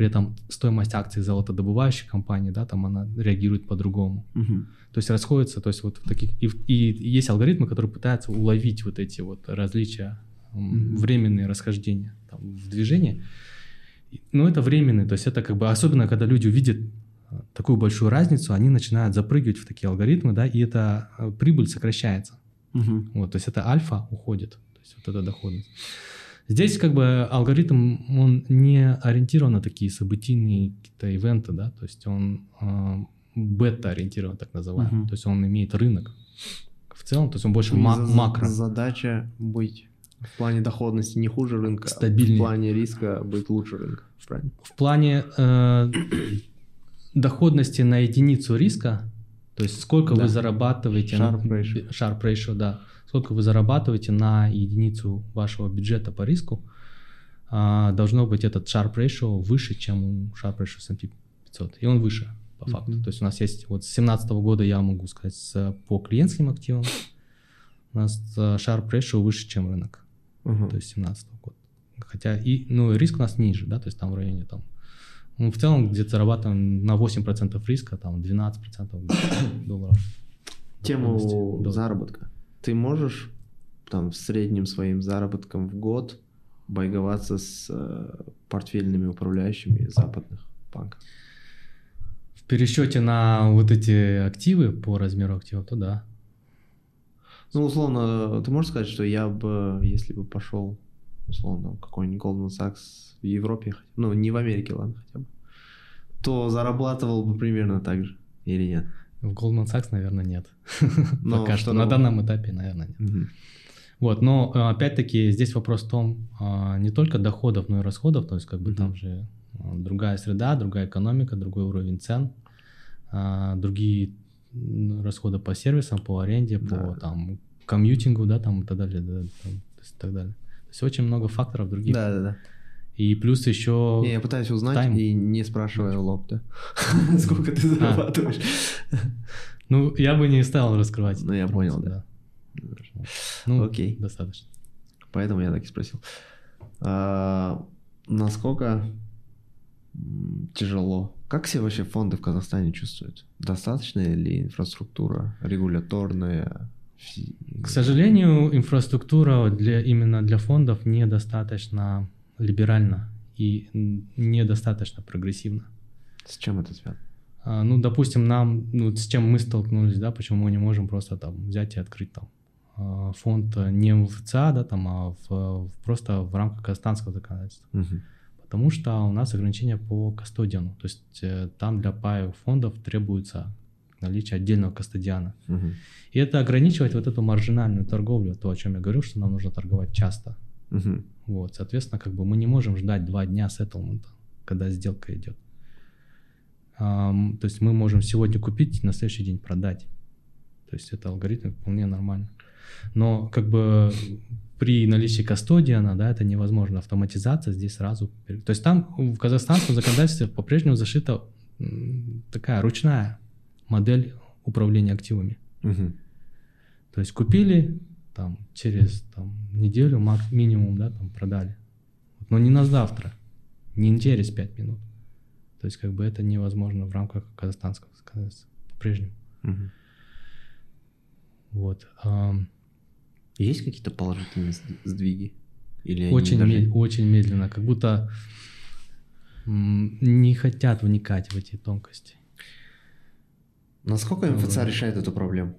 при этом стоимость акций золотодобывающей компании, да, там она реагирует по-другому. Mm-hmm. То есть расходится, то есть вот в таких, и, и есть алгоритмы, которые пытаются уловить вот эти вот различия временные расхождения там, в движении. Но это временные, то есть это как бы, особенно когда люди увидят а, такую большую разницу, они начинают запрыгивать в такие алгоритмы, да, и эта а, прибыль сокращается. Угу. Вот, то есть это альфа уходит, то есть вот эта доходность. Здесь как бы алгоритм, он не ориентирован на такие событийные какие-то ивенты, да, то есть он э, бета-ориентирован, так называемый, угу. то есть он имеет рынок в целом, то есть он больше ма- макро. Задача быть в плане доходности не хуже рынка, Стабильнее. в плане риска быть лучше рынка, правильно? В плане э, доходности на единицу риска, то есть сколько да. вы зарабатываете... Sharp ratio. Sharp ratio, да. Сколько вы зарабатываете на единицу вашего бюджета по риску, э, должно быть этот Sharp ratio выше, чем у Sharp ratio S&P 500. И он выше, по mm-hmm. факту. То есть у нас есть... Вот с 2017 года я могу сказать с, по клиентским активам, у нас э, Sharp ratio выше, чем рынок uh-huh. то есть 17 года. Хотя и, ну, риск у нас ниже, да, то есть там в районе там, ну, в целом где-то зарабатываем на 8% риска, там 12% долларов. Тему заработка. Ты можешь там в среднем своим заработком в год байговаться с э, портфельными управляющими западных банков? В пересчете на вот эти активы по размеру активов, то да. Ну, условно, ты можешь сказать, что я бы, если бы пошел, условно, какой-нибудь Goldman Sachs в Европе, ну, не в Америке, ладно, хотя бы, то зарабатывал бы примерно так же, или нет? В Goldman Sachs, наверное, нет. Но Пока что на данном этапе, наверное, нет. Угу. Вот, но э, опять-таки здесь вопрос в том, а, не только доходов, но и расходов, то есть как бы угу. там же а, другая среда, другая экономика, другой уровень цен, а, другие расходы по сервисам, по аренде, да. по там комьютингу, да, там и так далее, да, там, то есть, и так далее. То есть очень много факторов других. Да, да, да. И плюс еще... Не, я пытаюсь узнать тайм. и не спрашивая лоб, да? Сколько ты зарабатываешь? Ну, я бы не стал раскрывать. Ну, я понял, да. Ну, окей. Достаточно. Поэтому я так и спросил. А, насколько тяжело. Как все вообще фонды в Казахстане чувствуют? Достаточно ли инфраструктура регуляторная? К сожалению, инфраструктура для, именно для фондов недостаточно либеральна и недостаточно прогрессивна. С чем это связано? А, ну, допустим, нам, ну, с чем мы столкнулись, да, почему мы не можем просто там взять и открыть там а, фонд не в ФЦА, да, там, а в, просто в рамках казахстанского законодательства. Угу потому что у нас ограничения по кастодиану. То есть э, там для паев фондов требуется наличие отдельного кастодиана. Угу. И это ограничивает вот эту маржинальную торговлю, то, о чем я говорю, что нам нужно торговать часто. Угу. Вот, соответственно, как бы мы не можем ждать два дня сеттлмента, когда сделка идет. то есть мы можем сегодня купить, на следующий день продать. То есть это алгоритм вполне нормально. Но как бы при наличии кастодиана, да, это невозможно. Автоматизация здесь сразу... То есть там в казахстанском законодательстве по-прежнему зашита такая ручная модель управления активами. Угу. То есть купили, там, через там, неделю минимум, да, там, продали. Но не на завтра, не через 5 минут. То есть как бы это невозможно в рамках казахстанского законодательства по-прежнему. Угу. Вот. Есть какие-то положительные сдвиги? Или очень, даже... мед, очень медленно, как будто не хотят вникать в эти тонкости. Насколько МФЦ решает эту проблему?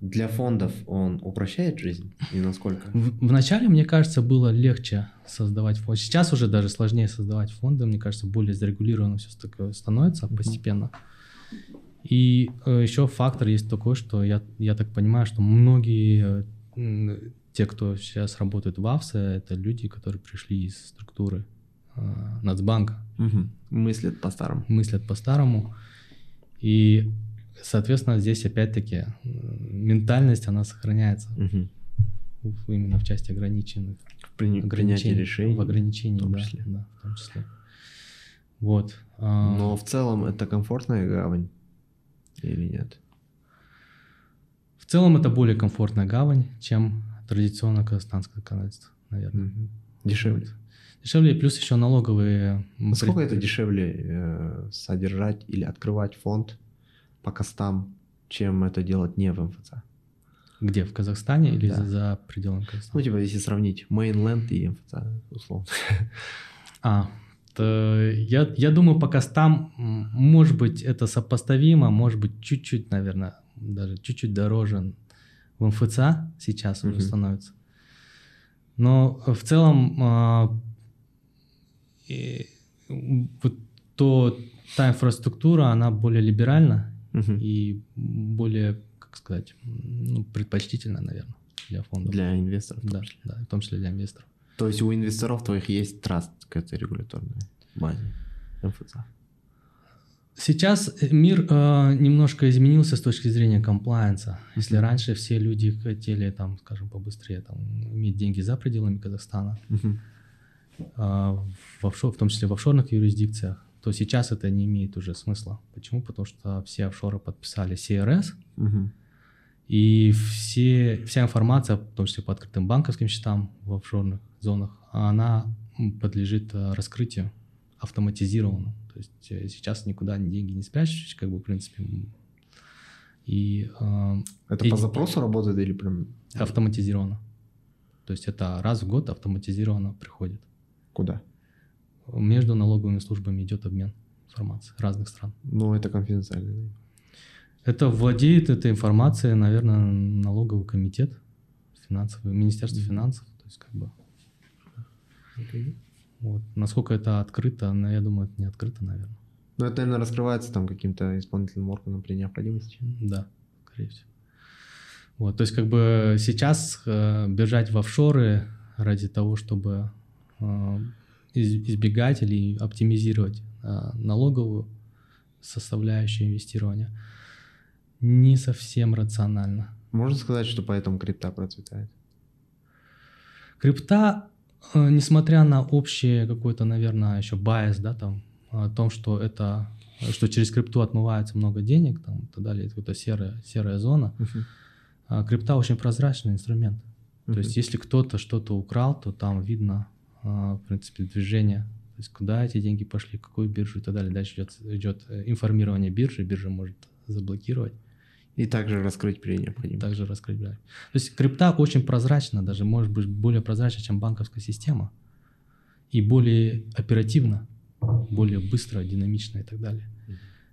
Для фондов он упрощает жизнь и насколько? В, вначале, мне кажется, было легче создавать фонд. Сейчас уже даже сложнее создавать фонды, мне кажется, более зарегулированно все становится mm-hmm. постепенно. И э, еще фактор есть такой, что я, я так понимаю, что многие э, те, кто сейчас работает в АФСе, это люди, которые пришли из структуры э, Нацбанка. Угу. Мыслят по-старому. Мыслят по-старому. И, соответственно, здесь опять-таки ментальность, она сохраняется. Угу. Именно в части ограниченных. В при... принятии решений. В ограничении, в том да, числе. да, в том числе. Вот. А Но в целом это комфортная гавань или нет? В целом это более комфортная гавань, чем традиционно казахстанское законодательство, наверное. Угу. Дешевле. Вот. Дешевле, плюс еще налоговые... Насколько это дешевле э, содержать или открывать фонд по костам, чем это делать не в МФЦ? Где, в Казахстане или да. за, пределами Казахстана? Ну, типа, если сравнить Mainland и МФЦ, условно. А, то я, я думаю, по костам, может быть, это сопоставимо, может быть, чуть-чуть, наверное, даже чуть-чуть дороже в МФЦ сейчас уже становится. Но в целом а, и, вот то, та инфраструктура, она более либеральна угу. и более, как сказать, ну, предпочтительна, наверное, для фондов. Для инвесторов. Да, да, в том числе для инвесторов. То есть у инвесторов твоих есть траст к этой регуляторной базе МФЦ? Сейчас мир э, немножко изменился с точки зрения комплайенса. Если mm-hmm. раньше все люди хотели, там, скажем, побыстрее там, иметь деньги за пределами Казахстана, mm-hmm. э, в, офшор, в том числе в офшорных юрисдикциях, то сейчас это не имеет уже смысла. Почему? Потому что все офшоры подписали CRS, mm-hmm. и все, вся информация, в том числе по открытым банковским счетам в офшорных зонах, она подлежит э, раскрытию автоматизированно. То есть э, сейчас никуда деньги не спрячешь, как бы, в принципе. И, э, это и, по запросу работает или прям... Автоматизировано. То есть это раз в год автоматизированно приходит. Куда? Между налоговыми службами идет обмен информацией разных стран. Но это конфиденциально. Это владеет этой информацией, наверное, налоговый комитет, финансовый, Министерство финансов. То есть как бы Okay. Вот. Насколько это открыто, но я думаю, это не открыто, наверное. Ну, это, наверное, раскрывается там каким-то исполнительным органом при необходимости. Да, скорее всего. Вот, то есть как бы сейчас э, бежать в офшоры ради того, чтобы э, избегать или оптимизировать э, налоговую составляющую инвестирования, не совсем рационально. Можно сказать, что поэтому крипта процветает? Крипта Э, несмотря на общее какой-то, наверное, еще байс, да, там, о том, что это, что через крипту отмывается много денег, там, и так далее, это какая-то серая, серая зона, uh-huh. крипта очень прозрачный инструмент. Uh-huh. То есть, если кто-то что-то украл, то там видно, а, в принципе, движение, то есть, куда эти деньги пошли, какую биржу и так далее. Дальше идет, идет э, информирование биржи, биржа может заблокировать. И также раскрыть при необходимости. Также раскрыть, да. То есть крипта очень прозрачна, даже может быть более прозрачна, чем банковская система. И более оперативно, более быстро, динамично и так далее.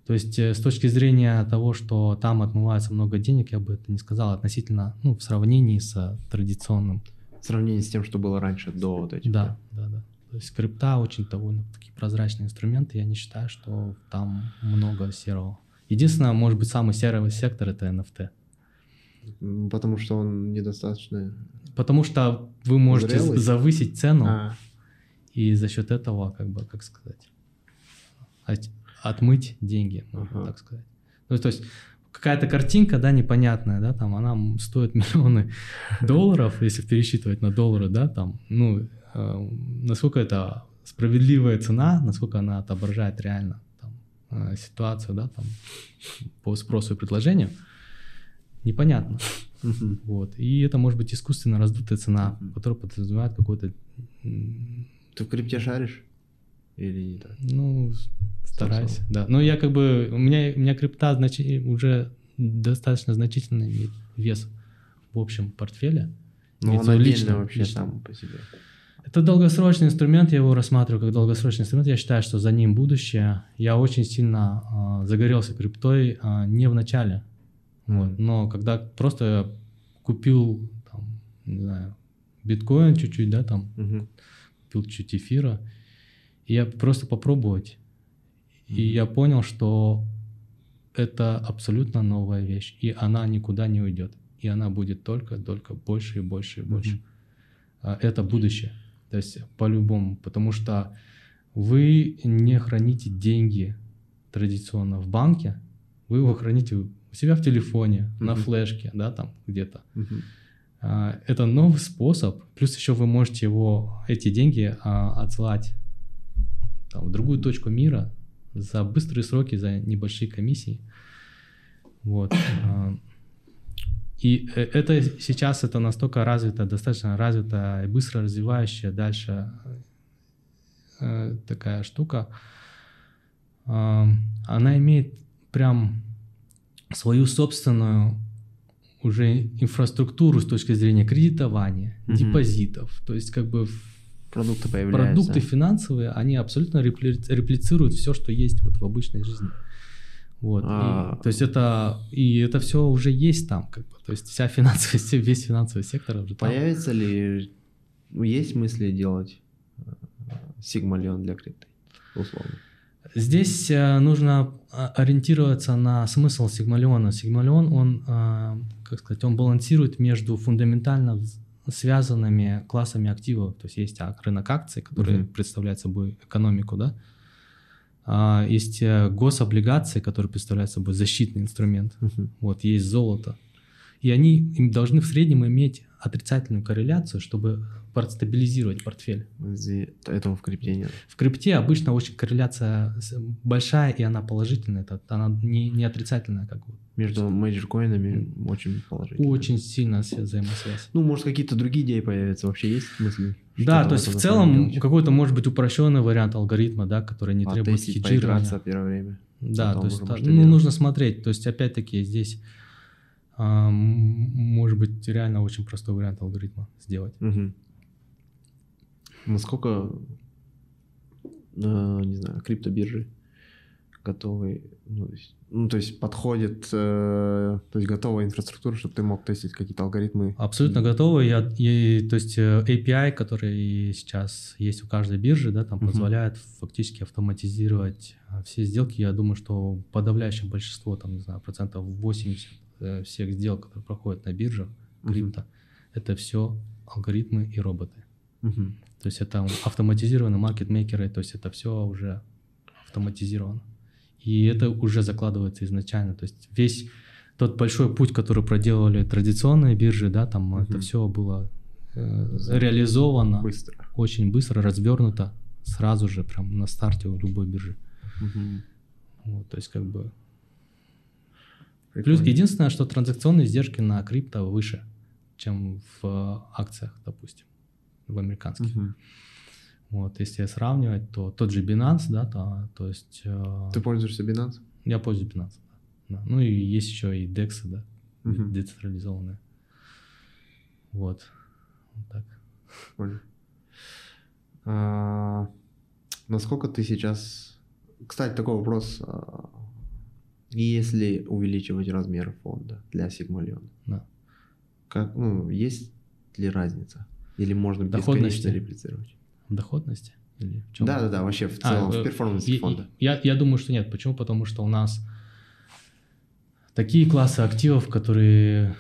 То есть э, с точки зрения того, что там отмывается много денег, я бы это не сказал относительно, ну, в сравнении с традиционным. В сравнении с тем, что было раньше, до вот этих. Да, да, да. То есть крипта очень довольно такие прозрачные инструменты. Я не считаю, что там много серого. Единственное, может быть, самый серый сектор — это NFT. Потому что он недостаточно... Потому что вы можете Зрелый? завысить цену, а. и за счет этого, как бы, как сказать, от- отмыть деньги, можно Ага. так сказать. Ну, то есть какая-то картинка, да, непонятная, да, там она стоит миллионы долларов, если пересчитывать на доллары, да, там, ну, э, насколько это справедливая цена, насколько она отображает реально там, э, ситуацию, да, там, по спросу и предложению, непонятно. Вот. И это может быть искусственно раздутая цена, которая подразумевает какой-то, Ты в крипте шаришь? Или не так? ну, стараюсь, да. Но я как бы, у меня, у меня крипта значи- уже достаточно значительный имеет вес в общем портфеле. Ну, он отдельно лично- вообще лично. сам по себе. Это долгосрочный инструмент, я его рассматриваю как долгосрочный инструмент. Я считаю, что за ним будущее. Я очень сильно а, загорелся криптой а, не в начале, вот, Мгм. но когда просто купил, там, не знаю, биткоин чуть-чуть, да, там, Мгм. купил чуть эфира, и я просто попробовать. И я понял, что это абсолютно новая вещь, и она никуда не уйдет. И она будет только, только больше и больше и больше. А, Это будущее. То есть по-любому, потому что вы не храните деньги традиционно в банке, вы его храните у себя в телефоне, на Мгм. флешке, да, там где-то. А, Это новый способ, плюс еще вы можете его, эти деньги а, отсылать там, в другую точку мира за быстрые сроки, за небольшие комиссии. Вот. а, И э, это сейчас это настолько развито, достаточно развито и быстро развивающая дальше э, такая штука. А, Она имеет прям свою собственную уже инфраструктуру с точки зрения кредитования, Мгм. депозитов. То есть как бы Продукты появляются. продукты финансовые, они абсолютно репли- реплицируют все, что есть вот в обычной жизни. Вот. и- А. то есть это и это все уже есть там, как бы. То есть вся финансовая, весь финансовый сектор уже там. Появится ли, ну, есть мысли делать сигмалион для крипты, условно? Здесь э, нужно а, ориентироваться на смысл Сигмалиона. Сигмалион, он, а, как сказать, он балансирует между фундаментально связанными классами активов. То есть есть рынок акций, который Мгм. представляет собой экономику, да. А, Есть э, гособлигации, которые представляют собой защитный инструмент. Мгм. Вот, есть золото. И они должны в среднем иметь отрицательную корреляцию, чтобы стабилизировать портфель. Этого в крипте нет. В крипте обычно очень корреляция большая, и она положительная, это, она не, не отрицательная, как. Между major coin ами очень положительно. Очень сильно свя- взаимосвязь. Ну, может, какие-то другие идеи появятся. Вообще есть мысли? Да, то есть в целом какой-то может быть упрощенный вариант алгоритма, да, который не требует Потестить, хеджирования. первое время. Да, Потом то есть ну, нужно смотреть. То есть опять-таки здесь а, может быть реально очень простой вариант алгоритма сделать. Мгм. Насколько, э, не знаю, криптобиржи готовы, ну, то есть, ну, то есть подходит, э, то есть готовая инфраструктура, чтобы ты мог тестить какие-то алгоритмы. Абсолютно готовы. Я, и, то есть э, API, который сейчас есть у каждой биржи, да, там Мгм. позволяет фактически автоматизировать а, все сделки. Я думаю, что подавляющее большинство, там, не знаю, процентов 80 э, всех сделок, которые проходят на биржах Мгм. крипто, это все алгоритмы и роботы. Мгм. То есть это автоматизированные маркетмейкеры, то есть это все уже автоматизировано. И это уже закладывается изначально. То есть весь тот большой путь, который проделывали традиционные биржи, да, там это Мгм. все было э, реализовано Быстро. очень быстро, развернуто сразу же, прям на старте у любой биржи. Мгм. Вот, то есть как бы... Плюс Прикольно. единственное, что транзакционные издержки на крипто выше, чем в акциях, допустим, в американских. Мгм. Вот, если сравнивать, то тот же Binance, да, то, то есть э, Ты пользуешься Binance? я пользуюсь Binance. Да. Ну и есть еще и DEX, да, Мгм. децентрализованные. Вот. Вот так. Понял. А, насколько ты сейчас... Кстати, такой вопрос. А, Если увеличивать размер фонда для Сигмалиона, Да. как, ну, есть ли разница? Или можно бесконечно реплицировать? Доходности? Или в чем? Да-да-да, вообще в А, целом, э, в перформансе и- фонда. Я, я думаю, что нет. Почему? Потому что у нас такие классы активов, которые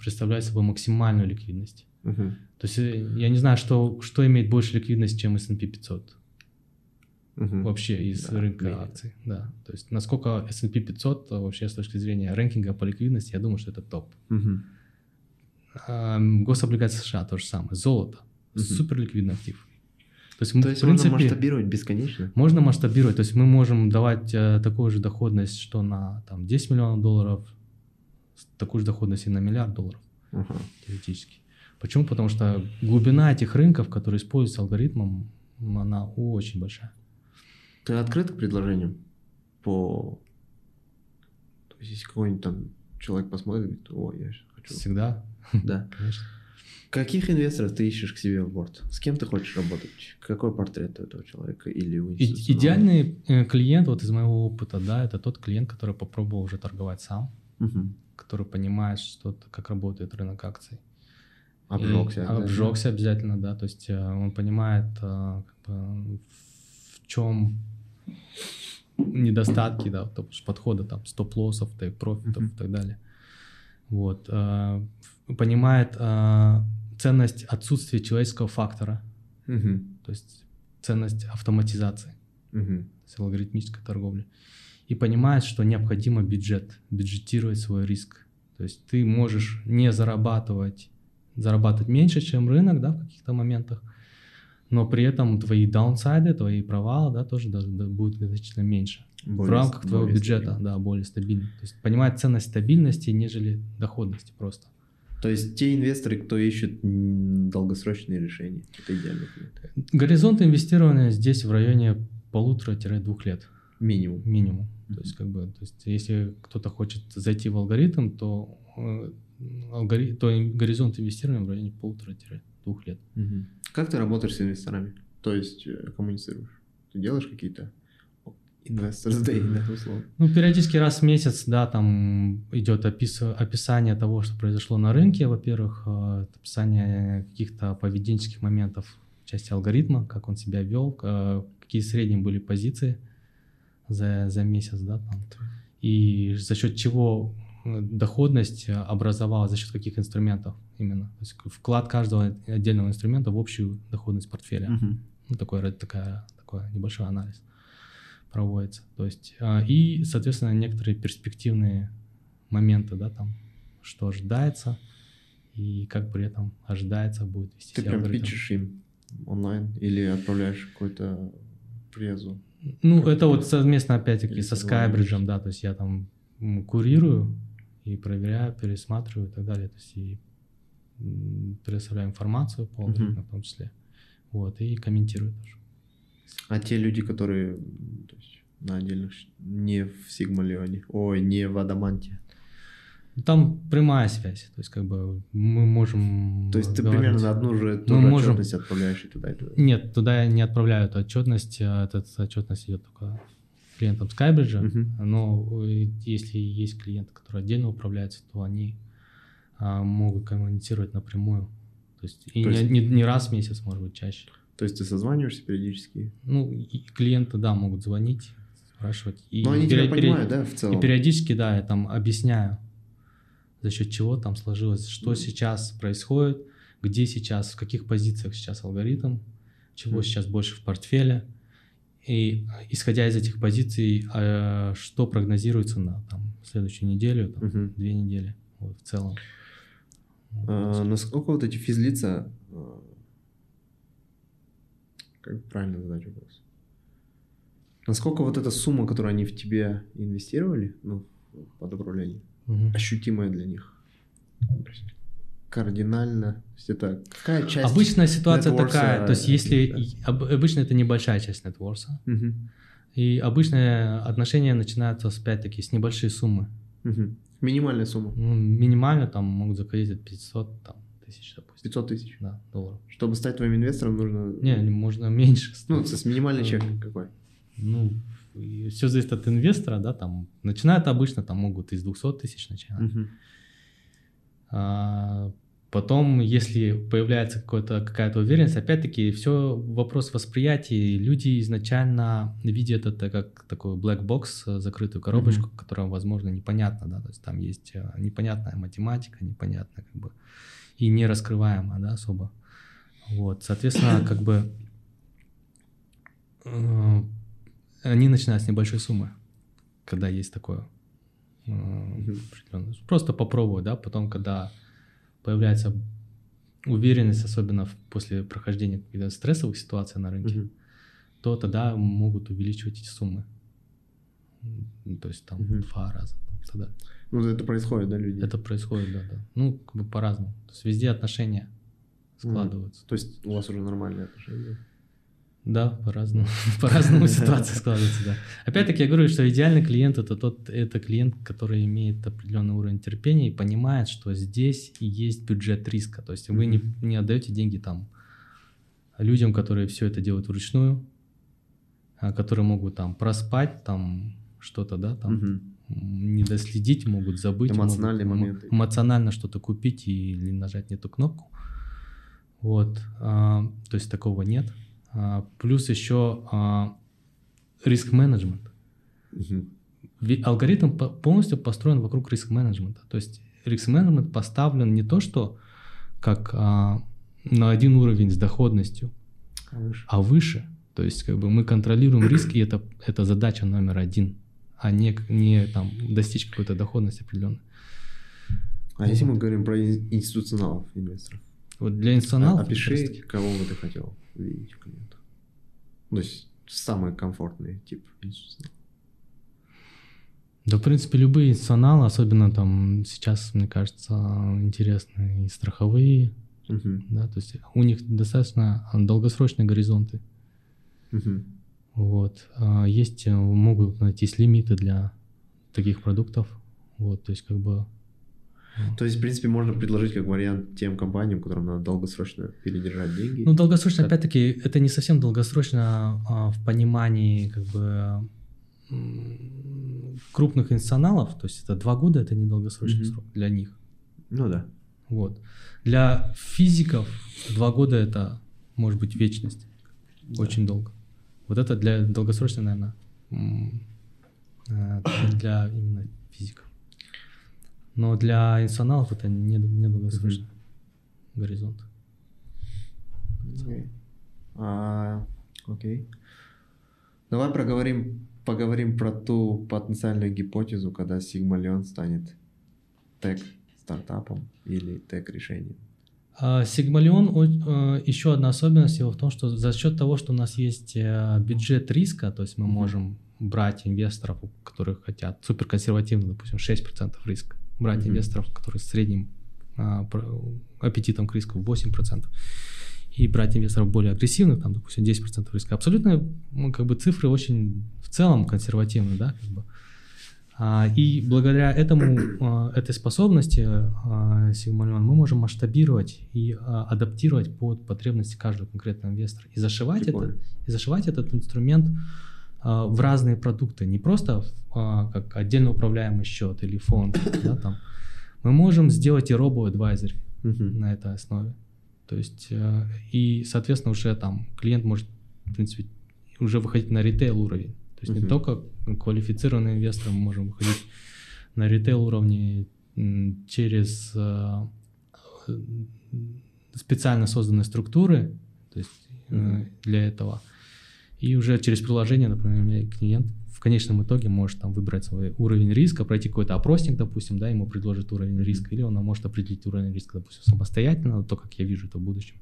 представляют собой максимальную ликвидность. Мгм. То есть э, я не знаю, что, что имеет больше ликвидность, чем S&P 500. Мгм. вообще из Да, рынка менее. акций. Да. То есть насколько S&P 500 вообще с точки зрения рэнкинга по ликвидности, я думаю, что это топ. Мгм. А, гособлигации США то же самое. Золото. Мгм. Супер ликвидный актив. То есть, мы, То в есть принципе, можно масштабировать бесконечно? можно масштабировать. То есть мы можем давать э, такую же доходность, что на там, 10 миллионов долларов, такую же доходность и на миллиард долларов Ага. теоретически. Почему? Потому что глубина этих рынков, которые используются алгоритмом, она очень большая. Ты открыт к предложениям по... То есть если какой-нибудь там человек посмотрит, говорит, о, я хочу. Всегда, Да. конечно. Каких инвесторов ты ищешь к себе в борт? С кем ты хочешь работать? Какой портрет у этого человека или у идеальный э, клиент, вот из моего опыта, да, это тот клиент, который попробовал уже торговать сам, Мгм. который понимает, что как работает рынок акций. Обжегся. Обжегся обязательно, да. То есть э, он понимает, э, как бы, чем недостатки, да, то подхода там стоп-лоссов, тейк-профитов Мгм. и так далее. Вот. э, Понимает э, ценность отсутствия человеческого фактора, Мгм. то есть ценность автоматизации, то есть алгоритмической торговли. И понимает, что необходимо бюджет, бюджетировать свой риск. То есть ты можешь не зарабатывать, зарабатывать меньше, чем рынок, да, в каких-то моментах, но при этом твои даунсайды, твои провалы, да, тоже даже, да, будут значительно меньше. в Более- рамках твоего бюджета, стабильно. да, более стабильно. То есть понимает ценность стабильности, нежели доходности просто. То есть те инвесторы, кто ищет долгосрочные решения, это клиент. Горизонт инвестирования здесь в районе полутора-двух лет. Минимум. минимум. Мгм. То есть, как бы, то есть, если кто-то хочет зайти в алгоритм, то, э, алгори... то горизонт инвестирования в районе полутора-двух лет. Мгм. Как ты работаешь с инвесторами? То есть э, коммуницируешь? Ты делаешь какие-то Investors Day, да, условно? Ну, периодически раз в месяц, да, там идет опис... описание того, что произошло на рынке, во-первых, э, описание каких-то поведенческих моментов в части алгоритма, как он себя вел, э, какие средние были позиции за, за месяц, да, там. И за счет чего доходность образовалась, за счет каких инструментов именно. То есть вклад каждого отдельного инструмента в общую доходность портфеля. Мгм. Ну, такой, ра- такая, такой небольшой анализ проводится. То есть, а, и, соответственно, некоторые перспективные моменты, да, там, что ожидается и как при этом ожидается будет вести Ты себя прям алгоритм. пичешь им онлайн или отправляешь какую-то презу? Ну, Как это вот совместно, опять-таки, или со? Skybridge, да, то есть я там курирую и проверяю, пересматриваю и так далее, то есть и предоставляю информацию по Мгм. алгоритму в том числе, вот, и комментирую тоже. А те люди, которые есть, на отдельных, не в Сигмалионе, ой, не в Адаманте. Ну, Там прямая связь, то есть как бы мы можем... То есть ты говорить. примерно на одну же ту Мы же можем- отчетность отправляешь и туда, и туда. Нет, туда я не отправляю эту отчетность, а эта отчетность идет только клиентам Skybridge, Мгм. но э, если есть клиенты, которые отдельно управляются, то они могут коммуницировать напрямую. То есть, и То не, есть- не- не раз в месяц, может быть, чаще. То есть ты созваниваешься периодически. Ну, и клиенты, да, могут звонить, спрашивать. И Но они пере- тебя понимают, да, в целом? И периодически, да, я там объясняю, за счет чего там сложилось, что Мгм. сейчас происходит, где сейчас, в каких позициях сейчас алгоритм, чего Мгм. сейчас больше в портфеле. И исходя из этих позиций, э, что прогнозируется на там, следующую неделю, там, Мгм. две недели вот, в целом. А, насколько вот эти физлица... а, Как правильно задать вопрос? Насколько вот эта сумма, которую они в тебе инвестировали, ну, под управление, Мгм. ощутимая для них? Кардинально. То есть это какая часть... Обычная ситуация нетворса, такая, то есть если да. об- обычно это небольшая часть нетворса, Мгм. и обычные отношения начинаются опять-таки с небольшой суммы. Мгм. Минимальная сумма. Ну, минимально там могут заходить от 500 там, тысяч, допустим. 500 тысяч. Да, долларов. Чтобы стать твоим инвестором, нужно... Не, можно меньше. Ну, то есть минимальный чек Эм, какой? Ну, все зависит от инвестора, да, там, начинают обычно, там могут из 200 тысяч начинать. Мгм. А, потом, если появляется какая-то уверенность, опять-таки, все вопрос восприятия. Люди изначально видят это как такой black box, э, закрытую коробочку, которая, возможно, непонятна, да, то есть там есть э, непонятная математика, непонятная как бы и не раскрываемая, да, особо. Вот, соответственно, как бы э, они начинают с небольшой суммы, когда есть такое. э, определенное. Просто попробовать, да, потом, когда появляется уверенность, особенно после прохождения каких-то стрессовых ситуаций на рынке, Мгм. то тогда могут увеличивать эти суммы. То есть там в два раза. Тогда. Ну, это происходит, да, люди? Это происходит, да, да. Ну, как бы по-разному. То есть везде отношения складываются. То есть у вас уже нормальные отношения? Да, по-разному. По-разному ситуация складывается, да. Опять-таки я говорю, что идеальный клиент это тот, это клиент, который имеет определенный уровень терпения и понимает, что здесь и есть бюджет риска. То есть вы не, не отдаете деньги там людям, которые все это делают вручную, а, которые могут там проспать там что-то, да, там не доследить, могут забыть. Эмоциональные могут, моменты. Эмоционально что-то купить или нажать не ту кнопку. Вот. а, то есть такого нет. А, плюс еще а, риск-менеджмент. Ви- Алгоритм по- полностью построен вокруг риск-менеджмента. То есть риск-менеджмент поставлен не то, что как а, на один уровень с доходностью, А выше? а выше. То есть как бы мы контролируем риск, и это, это задача номер один, а не, не там, достичь какой-то доходности определенной. А если мы говорим про ин- институционалов, инвесторов? Вот для институционалов... А- Опиши, кого бы ты хотел видеть в клиентах. То есть самый комфортный тип институционала. Да, в принципе, любые институционалы, особенно там сейчас, мне кажется, интересны и страховые, Мгм. да, то есть у них достаточно долгосрочные горизонты. Мгм. Вот. А Есть, могут найтись лимиты для таких продуктов. Вот, то есть как бы... То есть, в принципе, можно предложить как вариант тем компаниям, которым надо долгосрочно передержать деньги. Ну, долгосрочно, опять-таки, это не совсем долгосрочно а, в понимании как бы крупных институционалов, то есть это два года, это не долгосрочный Мгм. срок для них. Ну да. Вот. Для физиков два года это может быть вечность. Очень долго. Вот это для долгосрочно, наверное, э, для именно физиков. Но для институционалов это не, не долгосрочный горизонт. Окей. А, окей. Давай проговорим, поговорим про ту потенциальную гипотезу, когда Sigma станет тег-стартапом или тег-решением. А, Сигмалион, э, еще одна особенность его в том, что за счет того, что у нас есть э, бюджет риска, то есть мы можем брать инвесторов, у которых хотят суперконсервативно, допустим, 6% риска, брать Мгм. инвесторов, которые с средним а, аппетитом к риску 8%, и брать инвесторов более агрессивных, там, допустим, 10% риска. Абсолютно, ну, как бы цифры очень в целом консервативны, да, как бы. А, И благодаря этому, а, этой способности а, Sigma-Leon мы можем масштабировать и а, адаптировать под потребности каждого конкретного инвестора. И зашивать, это, и зашивать этот инструмент в разные продукты. Не просто в, а, как отдельно управляемый счет или фонд. да, там. Мы можем сделать и робо-адвайзер на этой основе. То есть, э, и, соответственно, уже там клиент может, в принципе, уже выходить на ритейл уровень. То есть не только квалифицированные инвесторы, мы можем выходить на ритейл уровне через э, э, специально созданные структуры, то есть для этого. И уже через приложение, например, клиент в конечном итоге может там выбрать свой уровень риска, пройти какой-то опросник, допустим, да, ему предложит уровень риска, или он может определить уровень риска, допустим, самостоятельно, то, как я вижу это в будущем.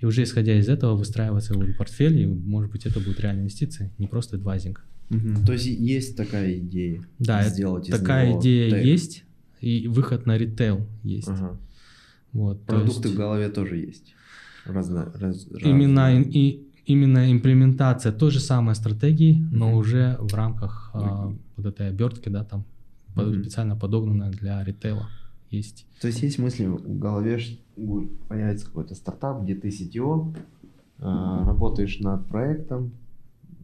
И уже исходя из этого выстраивать свой портфель, и, может быть, это будет реальная инвестиция, не просто адвайзинг. Мгм. То есть есть такая идея. Да, сделать из такая него идея тег. есть, и выход на ритейл есть. Ага. Вот, Продукты есть в голове тоже есть. Разно, раз- именно, ин- и, именно имплементация той же самой стратегии, но уже в рамках а, вот этой обертки, да, там Мгм. специально подогнанная для ритейла есть. То есть есть мысли в голове, появится какой-то стартап, где ты CTO, а, работаешь над проектом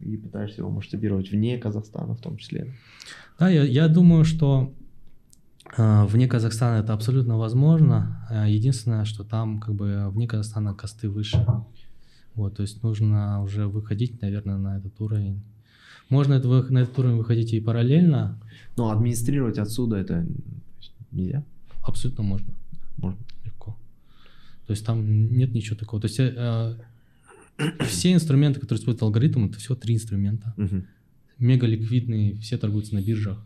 и пытаешься его масштабировать вне Казахстана в том числе. Да, я, я думаю, что а, вне Казахстана это абсолютно возможно. А, Единственное, что там как бы вне Казахстана косты выше. Вот, то есть нужно уже выходить, наверное, на этот уровень. Можно это, на этот уровень выходить и параллельно, Но администрировать отсюда это нельзя. абсолютно можно. Можно. легко. То есть там нет ничего такого. То есть э, э, все инструменты, которые используют алгоритм, это всего три инструмента. Мгм. мега ликвидные, все торгуются на биржах,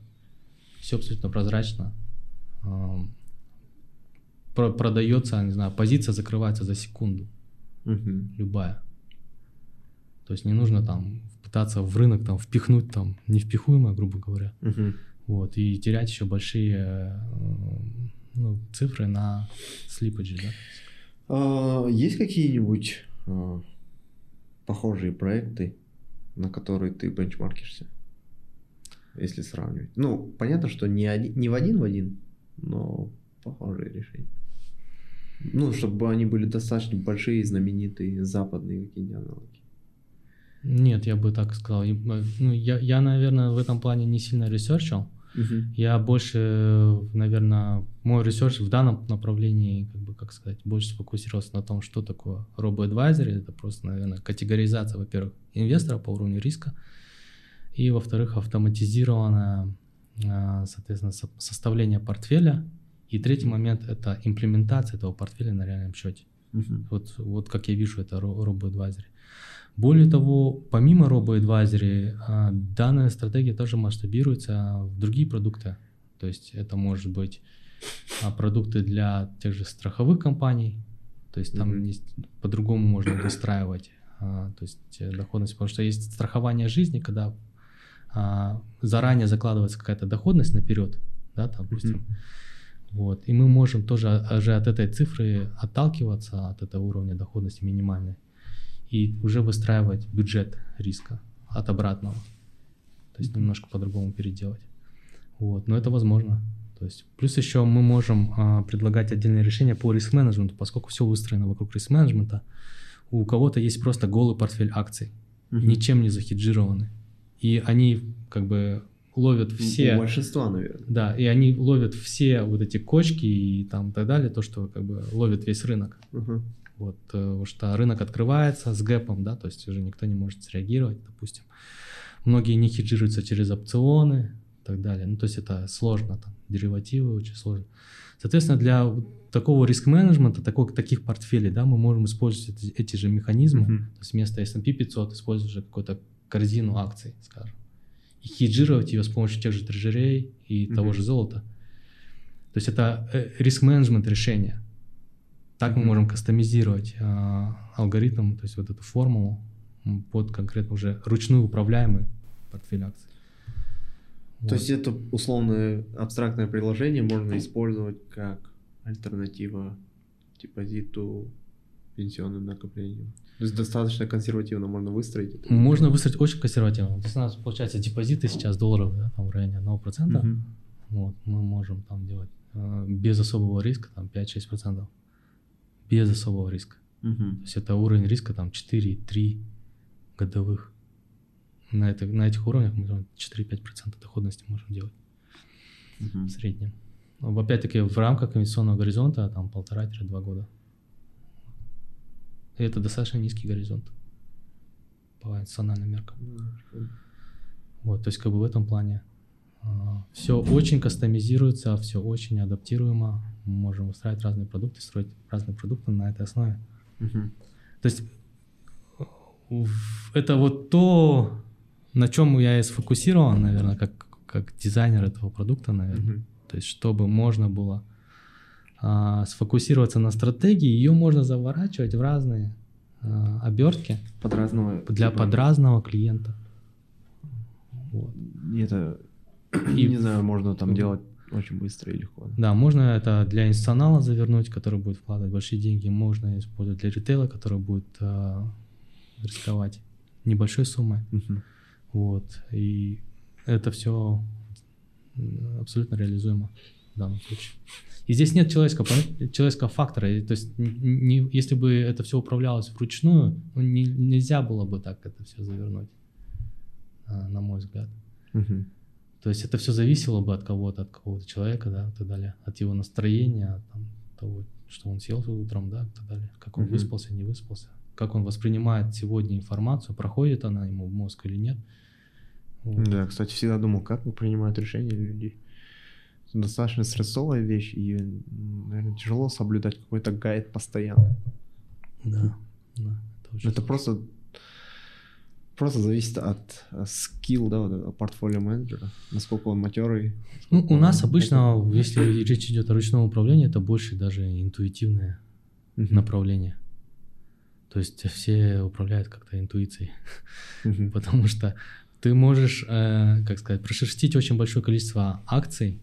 все абсолютно прозрачно. Про- продается, не знаю, позиция закрывается за секунду, Мгм. любая. То есть не нужно там пытаться в рынок там впихнуть там невпихуемое, грубо говоря, Мгм. вот, и терять еще большие э, ну, цифры на слипадже, да. А, Есть какие-нибудь а, похожие проекты, на которые ты бенчмаркишься, если сравнивать? Ну, понятно, что не, один, не в один в один, но похожие решения. Ну, чтобы они были достаточно большие, знаменитые, западные какие-нибудь аналоги. Нет, я бы так сказал. Э, Ну, я, я, наверное, в этом плане не сильно research ил. Я больше, наверное, мой research в данном направлении, как бы, как сказать, больше сфокусировался на том, что такое robo-advisor. Это просто, наверное, категоризация, во-первых, инвестора по уровню риска, и, во-вторых, автоматизированное, а, соответственно, со- составление портфеля. И третий момент — это имплементация этого портфеля на реальном счете. Мгм. Вот, вот как я вижу это робо-адвайзере. Более того, помимо робо-адвайзери, а, данная стратегия тоже масштабируется в другие продукты. То есть это может быть а, продукты для тех же страховых компаний, то есть там Мгм. есть, по-другому можно выстраивать а, то есть э, доходность, потому что есть страхование жизни, когда а, заранее закладывается какая-то доходность наперед, да, там, допустим, Мгм. Вот. И мы можем тоже уже от этой цифры отталкиваться, от этого уровня доходности минимальной, и уже выстраивать бюджет риска от обратного. То есть немножко по-другому переделать. Вот. Но это возможно. То есть, плюс еще мы можем а, предлагать отдельные решения по риск-менеджменту, поскольку все выстроено вокруг риск-менеджмента. У кого-то есть просто голый портфель акций, Мгм. ничем не захеджированы. И они как бы ловят все... У большинства, наверное. Да, и они ловят все вот эти кочки и там так далее, то, что как бы ловит весь рынок. Мгм. Вот, э, потому что рынок открывается с гэпом, да, то есть уже никто не может среагировать, допустим. Многие не хеджируются через опционы и так далее. Ну, то есть это сложно, там, деривативы очень сложно. Соответственно, для такого риск-менеджмента, такого, таких портфелей, да, мы можем использовать эти, эти же механизмы. Мгм. То есть вместо S&P 500 использовать уже какую-то корзину акций, скажем. Хеджировать ее с помощью тех же трежерей и того Мгм. же золота. То есть это э, риск-менеджмент решения. Так мы можем кастомизировать а, алгоритм, то есть вот эту формулу под конкретно уже ручную управляемый портфель акций. То есть это условное абстрактное приложение можно использовать как альтернатива депозиту, пенсионным накоплениям. То есть достаточно консервативно можно выстроить это. Можно выстроить очень консервативно. То есть у нас получается депозиты сейчас долларов да, там в районе 1%. Мгм. Вот, мы можем там делать э, без особого риска там 5-6%. Без особого риска. Мгм. То есть это уровень риска там 4-3 годовых. На, это, на этих уровнях мы там 4-5% доходности можем делать Мгм. в среднем. Опять-таки в рамках инвестиционного горизонта там полтора-два года. И это достаточно низкий горизонт по национальным меркам. Вот, то есть как бы в этом плане все очень кастомизируется, все очень адаптируемо. Мы можем устраивать разные продукты, строить разные продукты на этой основе. Мгм. То есть э, это вот то, на чем я и сфокусирован, наверное, как, как дизайнер этого продукта, наверное. Мгм. То есть чтобы можно было а, сфокусироваться на стратегии, ее можно заворачивать в разные а, обертки Под разного... для типа- под разного клиента. Вот. Это, И- не знаю, можно там делать очень быстро и легко. Да, можно это для институционала завернуть, который будет вкладывать большие деньги, можно использовать для ритейла, который будет а, рисковать небольшой суммой. Мгм. Вот. И это все абсолютно реализуемо в данном случае. И здесь нет человеческого, человеческого фактора. И То есть, не, если бы это все управлялось вручную, ну, не- нельзя было бы так это все завернуть, а, на мой взгляд. Мгм. То есть это все зависело бы от кого-то, от какого-то человека, да, и так далее, от его настроения, от там, того, что он съел утром, да, и так далее, как он Мгм. выспался, не выспался, как он воспринимает сегодня информацию, проходит она ему в мозг или нет. Вот. Да, кстати, всегда думал, как принимают решения люди. Это достаточно стрессовая вещь, и, наверное, тяжело соблюдать какой-то гайд постоянно. Да, да, это очень Это просто Просто зависит от э, скилл, да, вот портфолио менеджера, насколько он матерый. Ну, у нас он- обычно, если речь идет о ручном управлении, это больше даже интуитивное Мгм. направление. То есть все управляют как-то интуицией, Мгм. потому что ты можешь, э, как сказать, прошерстить очень большое количество акций,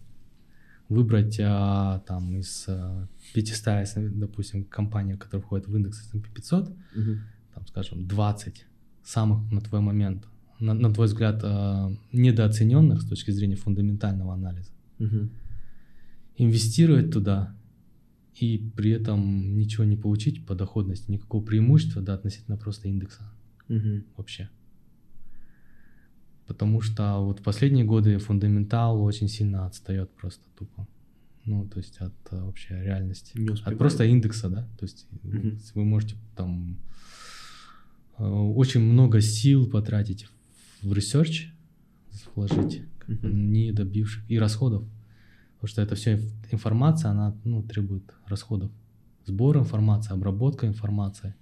выбрать а, там из а, 500, если, допустим, компаний, которые входят в индекс S&P 500, Мгм. там, скажем, 20 самых на твой момент, на, на твой взгляд, а, недооцененных с точки зрения фундаментального анализа, Мгм. инвестировать туда и при этом ничего не получить по доходности, никакого преимущества да, относительно просто индекса Мгм. вообще. Потому что вот в последние годы фундаментал очень сильно отстает просто тупо. Ну, то есть от э, вообще реальности. Не От просто индекса, да. То есть Мгм. вы можете там э, очень много сил потратить в research, вложить, Мгм. не добивших, и расходов. Потому что это все информация, она ну, требует расходов. Сбор информации, обработка информации,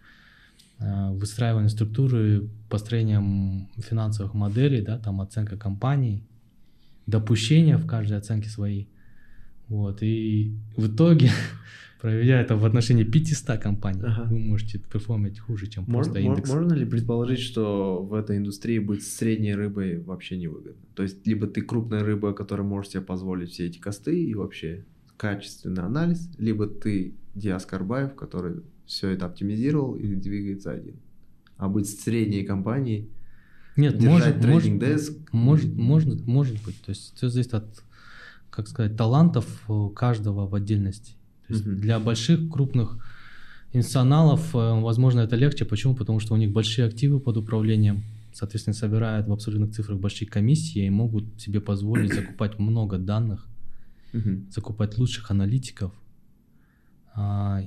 э, выстраивание структуры, построением финансовых моделей, да, там оценка компаний, допущения в каждой оценке свои. Вот, и в итоге, проведя это в отношении 500 компаний, Ага. вы можете perform ить хуже, чем Можно, просто индекс. можно ли предположить, что в этой индустрии быть средней рыбой вообще невыгодно? То есть, либо ты крупная рыба, которая может себе позволить все эти косты и вообще качественный анализ, либо ты Диас Карбаев, который все это оптимизировал и двигается один. А быть средней компанией, Нет, держать может, трейдинг деск, может, может, может быть. То есть все зависит от, как сказать, талантов э, каждого в отдельности. То есть Мгм. для больших, крупных институционалов, э, возможно, это легче. Почему? Потому что у них большие активы под управлением, соответственно, собирают в абсолютных цифрах большие комиссии и могут себе позволить закупать много данных, Мгм. закупать лучших аналитиков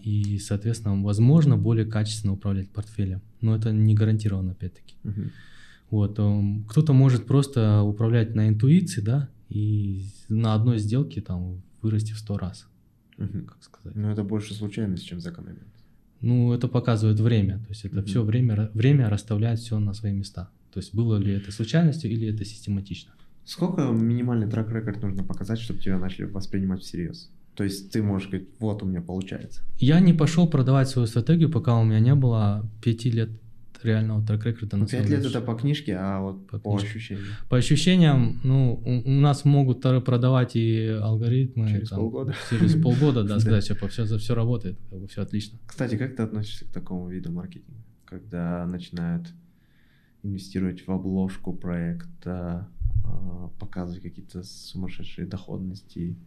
и, соответственно, возможно, более качественно управлять портфелем. Но это не гарантированно, опять-таки. Мгм. Вот, эм, кто-то может просто управлять на интуиции, да, и на одной сделке там вырасти в сто раз, Мгм. как сказать. Но это больше случайность, чем закономерность. Ну, это показывает время, то есть это Мгм. все время, время расставляет все на свои места. То есть было ли это случайностью или это систематично. Сколько минимальный трек-рекорд нужно показать, чтобы тебя начали воспринимать всерьез? То есть ты можешь говорить, вот у меня получается. Я не пошел продавать свою стратегию, пока у меня не было пяти лет реального трек-рекорда на Ну, Пять лет это по книжке, а вот По по, книжке. ощущениям. По ощущениям, ну, у, у нас могут продавать и алгоритмы. Через полгода. Через полгода, да, сказать, что все, все работает, как бы все отлично. Кстати, как ты относишься к такому виду маркетинга? Когда начинают инвестировать в обложку проекта, а, показывать какие-то сумасшедшие доходности,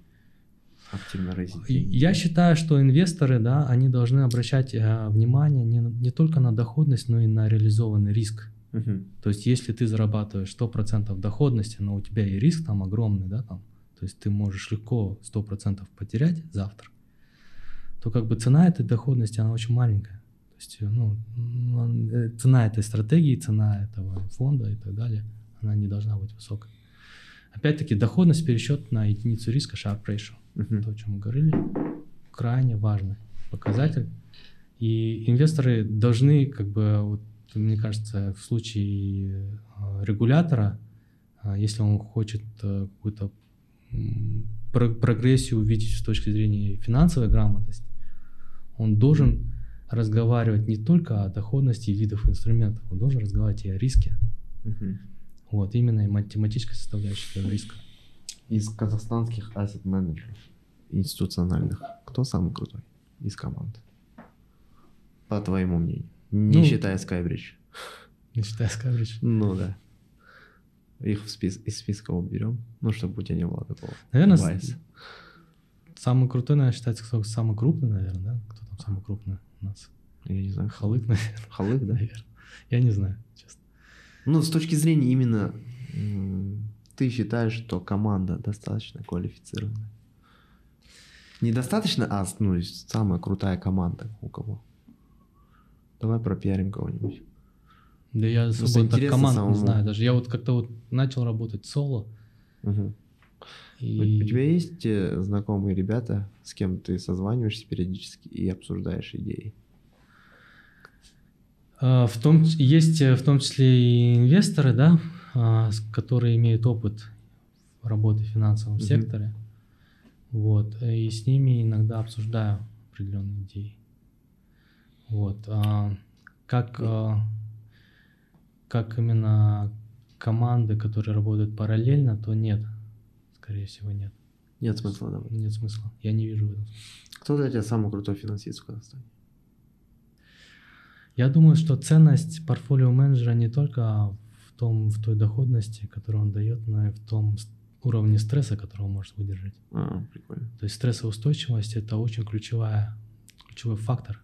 активно деньги? Я считаю, что инвесторы, да, они должны обращать э, внимание не, не только на доходность, но и на реализованный риск. Мгм. То есть, если ты зарабатываешь 100% доходности, но у тебя и риск там огромный, да, там, то есть ты можешь легко 100% потерять завтра, то как бы цена этой доходности, она очень маленькая. То есть, э, ну, э, цена этой стратегии, цена этого фонда и так далее, она не должна быть высокой. Опять-таки, доходность пересчет на единицу риска Sharp Ratio. Мгм. То, о чем мы говорили, крайне важный показатель. И инвесторы должны, как бы, вот, мне кажется, в случае э, регулятора, э, если он хочет э, какую-то прогрессию увидеть с точки зрения финансовой грамотности, он должен разговаривать не только о доходности видов инструментов, он должен разговаривать и о риске. Мгм. Вот, именно и математическая составляющая риска. Из казахстанских asset менеджеров институциональных, кто самый крутой из команд? По твоему мнению. Не Ну, считая Skybridge. Не считая Skybridge. Ну да. Их в спис- из списка уберем, ну, чтобы у тебя не было такого. Наверное, с-. Самый крутой, наверное, считается кто самый крупный, наверное, да? Кто там самый крупный у нас? Я не знаю. Халык, наверное. Халык, да? наверное. Я не знаю, честно. Ну, с точки зрения именно ты считаешь, что команда достаточно квалифицированная? Недостаточно, а ну, есть самая крутая команда у кого? Давай пропиарим кого-нибудь. Да я особо так команд самому. не знаю. Даже я вот как-то вот начал работать соло. Мгм. У- И У тебя есть э, знакомые ребята, с кем ты созваниваешься периодически и обсуждаешь идеи? А, в том, есть э, в том числе и инвесторы, да, которые имеют опыт работы в финансовом mm-hmm. секторе. Вот, и с ними иногда обсуждаю определенные идеи. Вот, а, как, а, как именно команды, которые работают параллельно, то нет, скорее всего, нет. Нет смысла, да? Нет смысла. Я не вижу в этом. Кто для тебя самый крутой финансист в Казахстане? Я думаю, что ценность портфолио менеджера не только том, в той доходности, которую он дает, и в том уровне стресса, который он может выдержать. А, прикольно. То есть стрессоустойчивость это очень ключевая, ключевой фактор.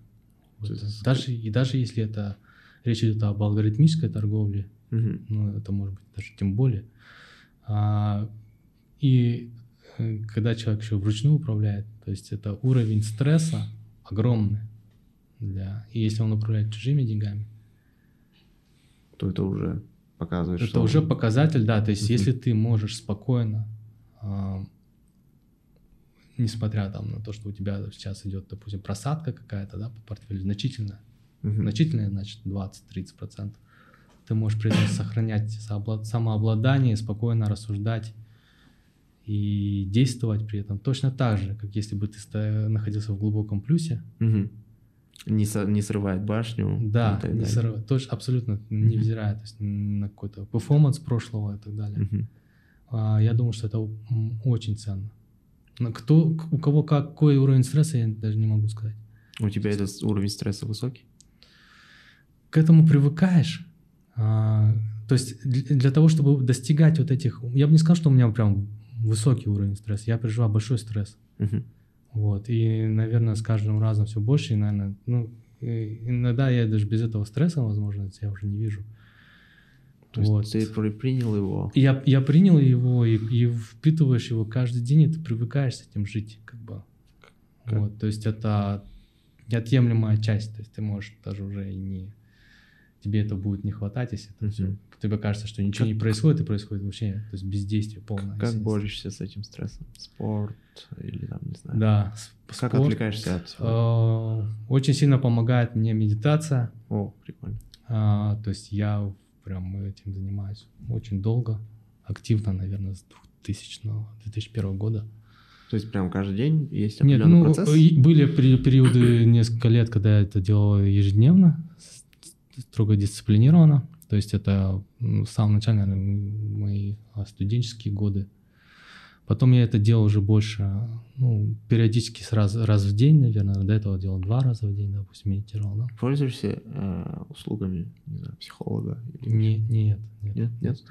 Вот. Есть... Даже, и даже если это речь идет об алгоритмической торговле, угу. ну, это может быть даже тем более. А, и э, когда человек еще вручную управляет, то есть это уровень стресса огромный. Для... И если он управляет чужими деньгами, то это уже показывает, это что... уже показатель, да. То есть uh если ты можешь спокойно, э, несмотря там на то, что у тебя сейчас идет, допустим, просадка какая-то, да, по портфелю, значительная, uh значительная, значит, 20-30%, ты можешь при этом сохранять самообладание, спокойно рассуждать и действовать при этом точно так же, как если бы ты находился в глубоком плюсе. Угу. Не, со, не срывает башню. Да, не срывает. Тоже абсолютно не взирая то есть, на какой-то перформанс прошлого и так далее. А, я думаю, что это очень ценно. Но кто, у кого какой уровень стресса, я даже не могу сказать. У тебя этот уровень стресса высокий? К этому привыкаешь. А, то есть для, для того, чтобы достигать вот этих... Я бы не сказал, что у меня прям высокий уровень стресса. Я переживаю большой стресс. Вот. И, наверное, с каждым разом все больше. И, наверное, ну, иногда я даже без этого стресса, возможно, я уже не вижу. То вот. есть ты принял его? Я, я принял его и, и впитываешь его каждый день, и ты привыкаешь с этим жить, как бы. Как? Вот, то есть это неотъемлемая часть, то есть ты можешь даже уже и не тебе это будет не хватать, если это все, тебе кажется, что ничего как, не происходит, и происходит вообще, то есть бездействие полное. Как борешься с этим стрессом? Спорт или там, не знаю? Да, Как спорт, отвлекаешься от всего? Э, очень сильно помогает мне медитация. О, прикольно. А, то есть я прям этим занимаюсь очень долго, активно, наверное, с 2000, 2001 года. То есть прям каждый день есть определенный Нет, ну, процесс? Были периоды несколько лет, когда я это делал ежедневно, строго дисциплинировано. То есть это в самом начале, наверное, мои студенческие годы. Потом я это делал уже больше, ну, периодически раз, раз в день, наверное. До этого делал два раза в день, допустим, медитировал. Да? Пользуешься э, услугами, не знаю, психолога? Или... Не, нет, нет. Нет? нет?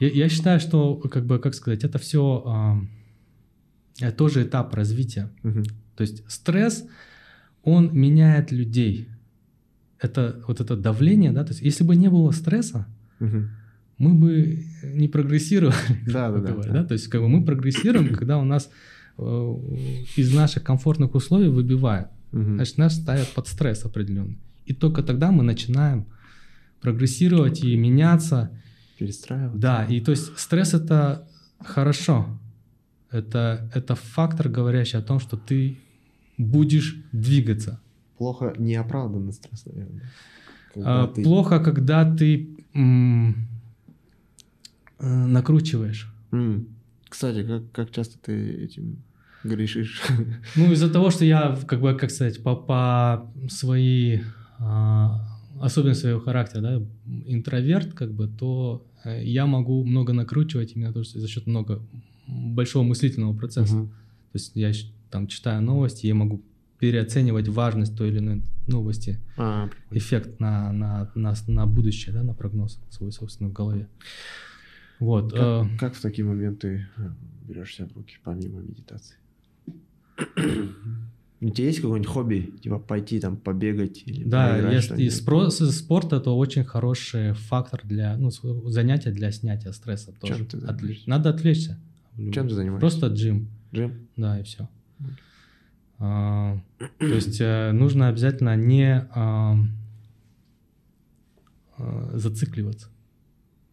Я, я считаю, что, как бы, как сказать, это все э, это тоже этап развития. Угу. То есть стресс, он меняет людей это вот это давление, да, то есть если бы не было стресса, угу. мы бы не прогрессировали, да, да, говоря, да. да, то есть как бы мы прогрессируем, когда у нас э, из наших комфортных условий выбивают, угу. значит нас ставят под стресс определенный, и только тогда мы начинаем прогрессировать и меняться, перестраиваться. Да, и то есть стресс это хорошо, это это фактор, говорящий о том, что ты будешь двигаться плохо неоправданный стресс, наверное. А, ты... Плохо, когда ты м- э, накручиваешь. М. Кстати, как, как часто ты этим грешишь? Ну, из-за того, что я, как бы, как сказать, по, по своей а, особенности своего характера, да, интроверт, как бы, то э, я могу много накручивать именно то, что за счет много большого мыслительного процесса. Uh-huh. То есть я там читаю новости, я могу переоценивать важность той или иной новости, а, эффект на, на, на, на будущее, да, на прогноз свой, собственно, в голове. Вот. Как, э, как в такие моменты э, берешь себя в руки, помимо медитации? У тебя есть какое-нибудь хобби, типа пойти там побегать или Да, если спро- спорт это очень хороший фактор для, ну, занятия для снятия стресса тоже. Чем ты Отвлечь. Надо отвлечься. Чем ты занимаешься? Просто джим. Джим? Да, и все. А, то есть э, нужно обязательно не а, а, зацикливаться.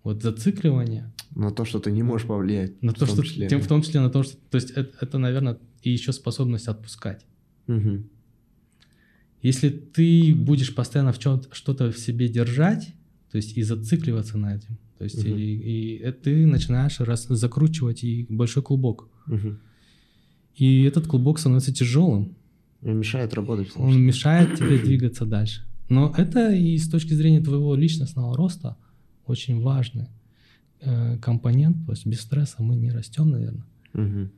Вот зацикливание. На то, что ты не можешь повлиять. На то, что числе. Тем, в том числе на то, что. То есть это, это, наверное, и еще способность отпускать. Угу. Если ты будешь постоянно в чем что-то в себе держать, то есть и зацикливаться на этом, то есть Мгм. и, и э, ты начинаешь раз, закручивать и большой клубок. Мгм. И этот клубок становится тяжелым. И Мешает работать. Он мешает тебе двигаться дальше. Но это и с точки зрения твоего личностного роста очень важный э, компонент. То есть без стресса мы не растем, наверное. Мгм.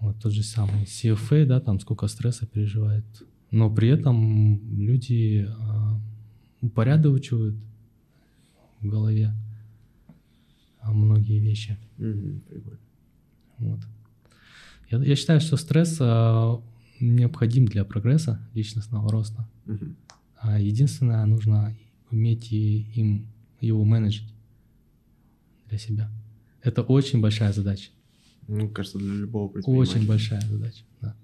Вот тот же самый CFA, да, там сколько стресса переживает. Но при этом люди а, упорядочивают в голове а, многие вещи. Мгм. Прикольно. Вот. Я, я считаю, что стресс а, необходим для прогресса личностного роста. Мгм. А единственное, нужно уметь и им его менеджить для себя. Это очень большая задача. Ну, кажется, для любого Очень предпринимателя. большая задача, да.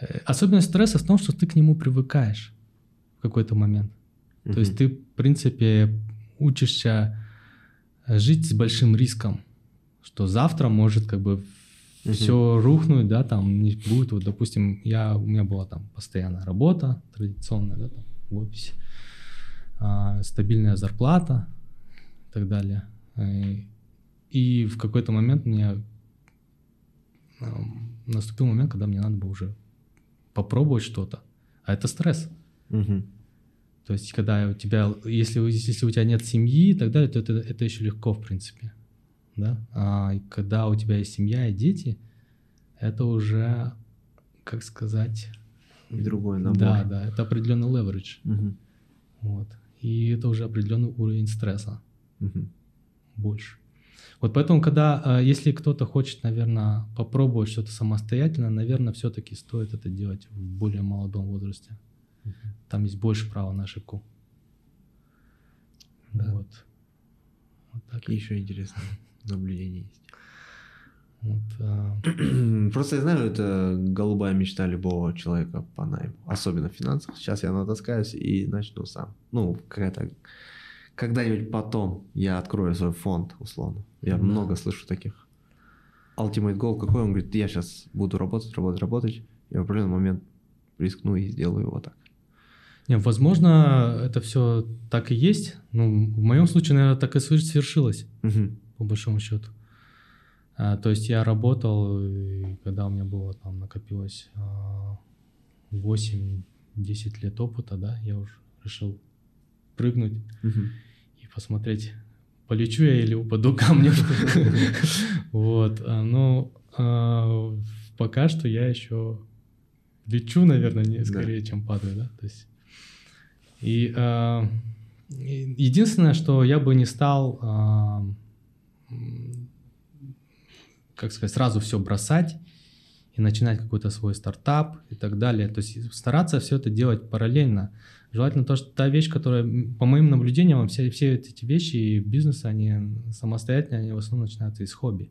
Э, Особенность стресса в том, что ты к нему привыкаешь в какой-то момент. То есть ты, в принципе, учишься э, жить с большим риском, что завтра может как бы Мгм. все рухнуть, да, там не будет, вот, допустим, я, у меня была там постоянная работа, традиционная, да, там, в офисе, а, стабильная зарплата и так далее. Э, И в какой-то момент мне ам, наступил момент, когда мне надо было уже попробовать что-то, а это стресс. Мгм. То есть, когда у тебя, если, если у тебя нет семьи и так далее, то это, это еще легко, в принципе. Да? А когда у тебя есть семья и дети, это уже, как сказать... Другой набор. Да, да, это определенный leverage. Мгм. Вот. И это уже определенный уровень стресса Мгм. больше. Вот поэтому, когда, а, если кто-то хочет, наверное, попробовать что-то самостоятельно, наверное, все-таки стоит это делать в более молодом возрасте. Там есть больше права на ошибку. Да. Вот. Вот так. Еще интересные наблюдения есть? Вот, а, Просто я знаю, это голубая мечта любого человека по найму, особенно в финансах. Сейчас я натаскаюсь и начну сам. Ну, какая-то... Когда-нибудь потом я открою свой фонд, условно. Я Да. много слышу таких. Ultimate goal какой? Он говорит, я сейчас буду работать, работать, работать, и в определенный момент рискну и сделаю его так. Не, возможно, это все так и есть. Ну, в моем случае, наверное, так и свер- свершилось, Мгм. По большому счету. А, то есть я работал, и когда у меня было там накопилось а, 8-10 лет опыта, да, я уже решил прыгнуть Мгм. и посмотреть, полечу я или упаду камнем. Вот. а, Но а, пока что я еще лечу, наверное, не Да. скорее, чем падаю, да. То есть и а, единственное, что я бы не стал, как сказать, сразу все бросать и начинать какой-то свой стартап и так далее. То есть стараться все это делать параллельно. Желательно то, что та вещь, которая, по моим наблюдениям, все, все эти вещи и бизнесы, они самостоятельно, они в основном начинаются из хобби.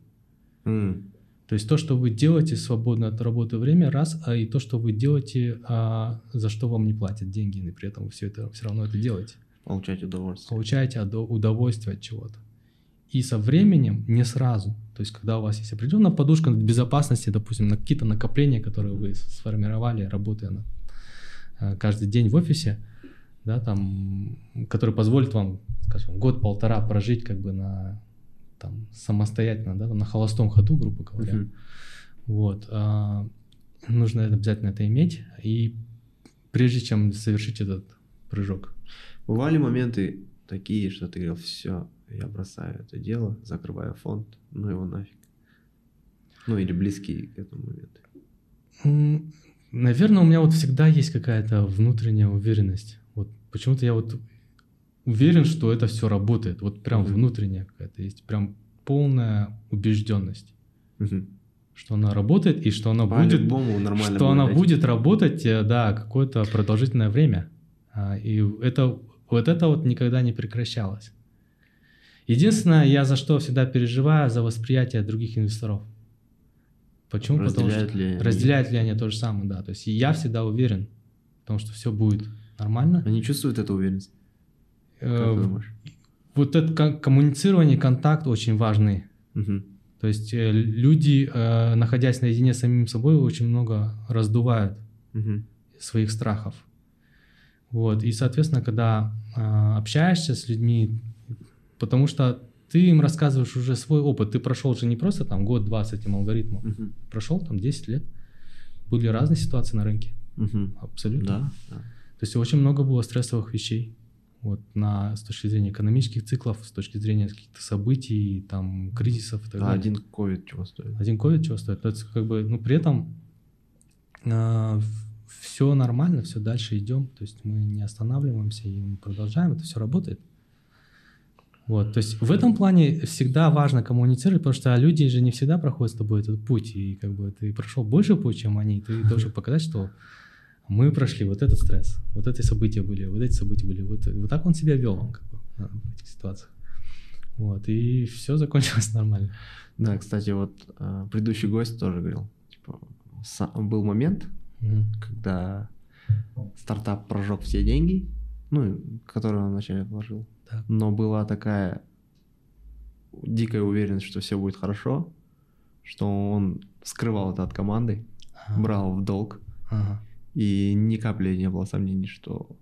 М. То есть то, что вы делаете в свободное от работы время, раз, а и то, что вы делаете, а, за что вам не платят деньги, и при этом вы все это все равно это делаете. Получать удовольствие. Получаете удовольствие от чего-то. И со временем, не сразу, то есть когда у вас есть определенная подушка безопасности, допустим, на какие-то накопления, которые вы сформировали, работая на, э, каждый день в офисе, да, там, который позволит вам, скажем, год-полтора прожить как бы на там, самостоятельно, да, на холостом ходу, грубо говоря. Мгм. Вот. а, нужно это- обязательно это иметь. И прежде чем совершить этот прыжок. Бывали моменты такие, что ты говорил, все, я бросаю это дело, закрываю фонд, ну его нафиг. Ну или близкие к этому моменту. Наверное, у меня вот всегда есть какая-то внутренняя уверенность. Вот почему-то я вот уверен, что это все работает. Вот прям Мгм. внутренняя какая-то есть, прям полная убежденность, Мгм. что она работает и что она будет, По-любому нормально что она найти. будет работать, э, да, какое-то продолжительное время. А, И это вот это вот никогда не прекращалось. Единственное, я за что всегда переживаю, за восприятие других инвесторов. Почему? Потому Разделяют что ли они? разделяют ли они то же самое, да. То есть я всегда уверен в том, что все будет нормально. Они чувствуют эту уверенность? Как Э, ты думаешь? Вот это коммуницирование, контакт очень важный. Мгм. То есть э, люди, э, находясь наедине с самим собой, очень много раздувают Мгм. своих страхов. Вот, и, соответственно, когда общаешься с людьми, потому что ты им рассказываешь уже свой опыт, ты прошел уже не просто там год-два с этим алгоритмом, Мгм. прошел там 10 лет, были разные ситуации на рынке, Мгм. абсолютно. Да. да. То есть очень много было стрессовых вещей. Вот на, с точки зрения экономических циклов, с точки зрения каких-то событий, там, кризисов и так А далее. один ковид чего стоит? Один ковид чего стоит? То есть, как бы, ну, при этом все нормально, все дальше идем, то есть мы не останавливаемся и мы продолжаем, это все работает. Вот, то есть в этом плане всегда важно коммуницировать, потому что люди же не всегда проходят с тобой этот путь, и как бы ты прошел больше путь, чем они, ты должен показать, что мы прошли вот этот стресс, вот эти события были, вот эти события были, вот, вот так он себя вел как бы, в этих ситуациях. Вот, и все закончилось нормально. Да, кстати, вот э, предыдущий гость тоже говорил, типа, был момент, Мгм. когда стартап прожег все деньги, ну, которые он вначале вложил. Но была такая дикая уверенность, что все будет хорошо, что он скрывал это от команды, Ага. брал в долг, Ага. и ни капли не было сомнений, что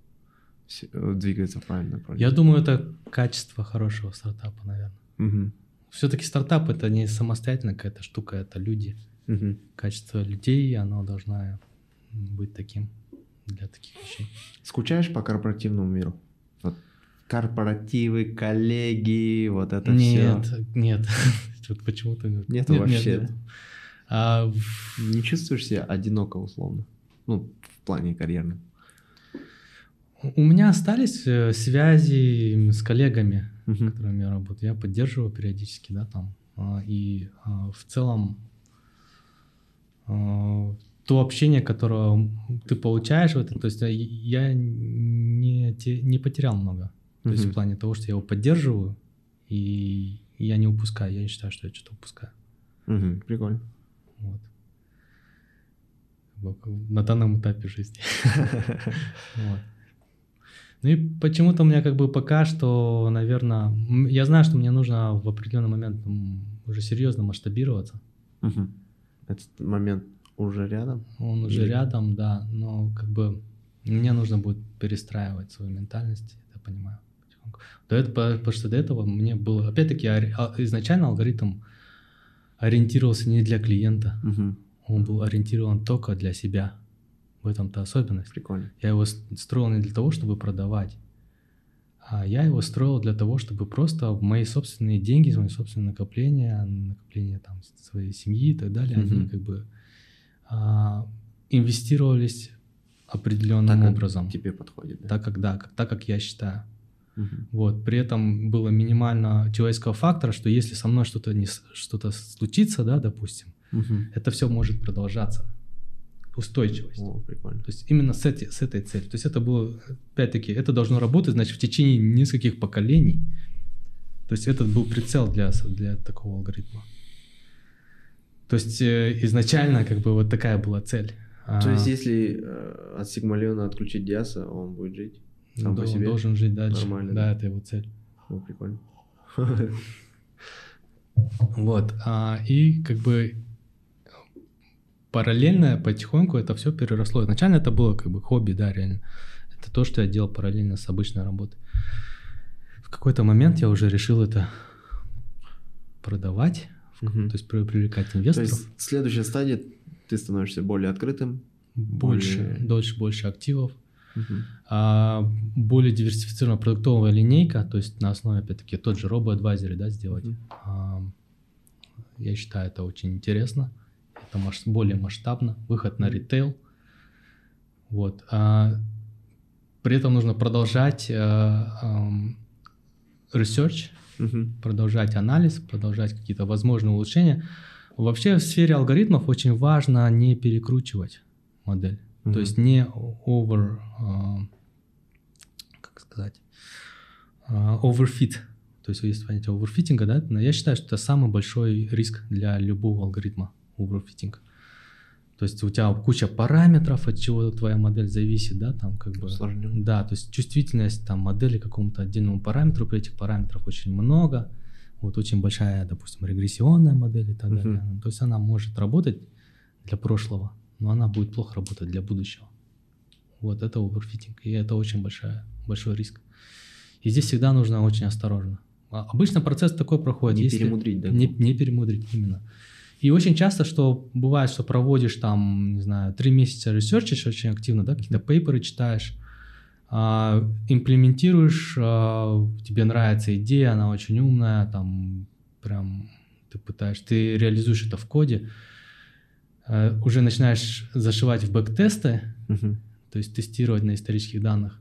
э, двигается в правильном Я думаю, это качество хорошего стартапа, наверное. Мгм. Все-таки стартап это не самостоятельная какая-то штука, это люди. Мгм. Качество людей, оно должно быть таким для таких вещей. Скучаешь по корпоративному миру? Корпоративы, коллеги, вот это нет, все. нет. Тут почему-то нет. Нету Нет, вообще, нет, нет. А, Не чувствуешь себя одиноко условно? Ну, в плане карьерном. у меня остались э, связи с коллегами, с Мгм. которыми я работаю. Я поддерживаю периодически, да, там. А, И а, в целом а, то общение, которое ты получаешь в этом, то есть я не, не потерял много. То есть в плане того, что я его поддерживаю, и я не упускаю, я не считаю, что я что-то упускаю. Мгм. Прикольно. Вот. На данном этапе жизни. Вот. Ну и почему-то у меня как бы пока что, наверное, я знаю, что мне нужно в определенный момент уже серьезно масштабироваться. Этот момент уже рядом? Он уже Или- рядом, да, но как бы мне нужно будет перестраивать свою ментальность, я понимаю. До этого, потому что до этого мне было, опять-таки, а- изначально алгоритм ориентировался не для клиента, Мгм. он был ориентирован только для себя. В этом-то особенность. Прикольно. Я его строил не для того, чтобы продавать, а я его строил для того, чтобы просто в мои собственные деньги, мои собственные накопления, накопления там своей семьи и так далее, они Мгм. как бы а, инвестировались определенным Так, как образом, Тебе подходит, да? так как да, как, так как я считаю. Мгм. Вот, при этом было минимально человеческого фактора, что если со мной что-то не что-то случится, да, допустим, Мгм. это все может продолжаться. Устойчивость. О, прикольно. То есть именно с, эти, с этой целью. То есть это было, опять-таки, это должно работать, значит, в течение нескольких поколений. То есть этот был прицел для, для такого алгоритма. То есть э, изначально как бы вот такая была цель. То А, есть, если э, от Сигмалиона отключить Диаса, он будет жить? Сам по себе? должен жить дальше. Нормально, да, да? это его цель. О, прикольно. Вот. а, и как бы параллельно, потихоньку это все переросло. Изначально это было как бы хобби, да, реально. Это то, что я делал параллельно с обычной работой. В какой-то момент я уже решил это продавать, Мгм. то есть при- привлекать То инвесторов. есть, следующая стадия, ты становишься более открытым. больше, более- дольше, больше активов. А, более диверсифицированная продуктовая линейка, то есть на основе, опять-таки, тот же робо-адвайзер, да, сделать. А, Я считаю, это очень интересно. Это маш- более масштабно. Выход на ритейл. Вот. А, При этом нужно продолжать ам, research, Мгм. продолжать анализ, продолжать какие-то возможные улучшения. Вообще в сфере алгоритмов очень важно не перекручивать модель. То есть не over, а, как сказать, а, overfit. То есть есть понятие оверфитинга, да? Но я считаю, что это самый большой риск для любого алгоритма оверфитинг. То есть у тебя куча параметров, от чего твоя модель зависит, да, там как бы. Усложнённо. Да, то есть чувствительность там модели к какому-то отдельному параметру, при этих параметров очень много. Вот очень большая, допустим, регрессионная модель и так Мгм. далее. То есть она может работать для прошлого, но она будет плохо работать для будущего. Вот это оверфитинг, и это очень большая, большой риск. И здесь всегда нужно очень осторожно. А обычно процесс такой проходит. Не если- перемудрить, да? Не, не перемудрить, именно. И очень часто, что бывает, что проводишь там, не знаю, три месяца ресерчишь очень активно, да, какие-то пейперы читаешь, а, имплементируешь, а, тебе нравится идея, она очень умная, там прям ты пытаешься, ты реализуешь это в коде, уже начинаешь зашивать в бэк-тесты, Мгм. то есть тестировать на исторических данных,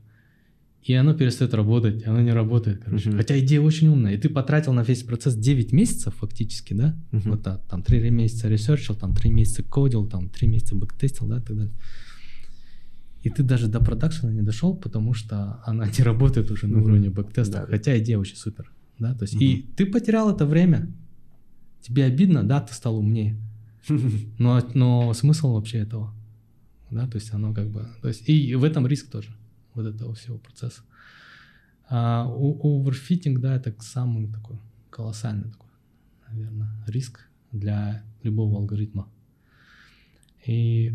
и оно перестает работать, оно не работает, короче. Мгм. Хотя идея очень умная, и ты потратил на весь процесс 9 месяцев фактически, да? Мгм. Вот так, там 3 месяца research ил, там 3 месяца кодил, там 3 месяца backtest ил, да, и так далее. И ты даже до production а не дошел, потому что она не работает уже на Мгм. уровне backtest а, Да. хотя идея очень супер, да, то есть и ты потерял это время, тебе обидно, да, ты стал умнее, но, но смысл вообще этого, да, то есть оно как бы, то есть и в этом риск тоже, вот этого всего процесса. А оверфитинг, да, это самый такой колоссальный такой, наверное, риск для любого алгоритма. И,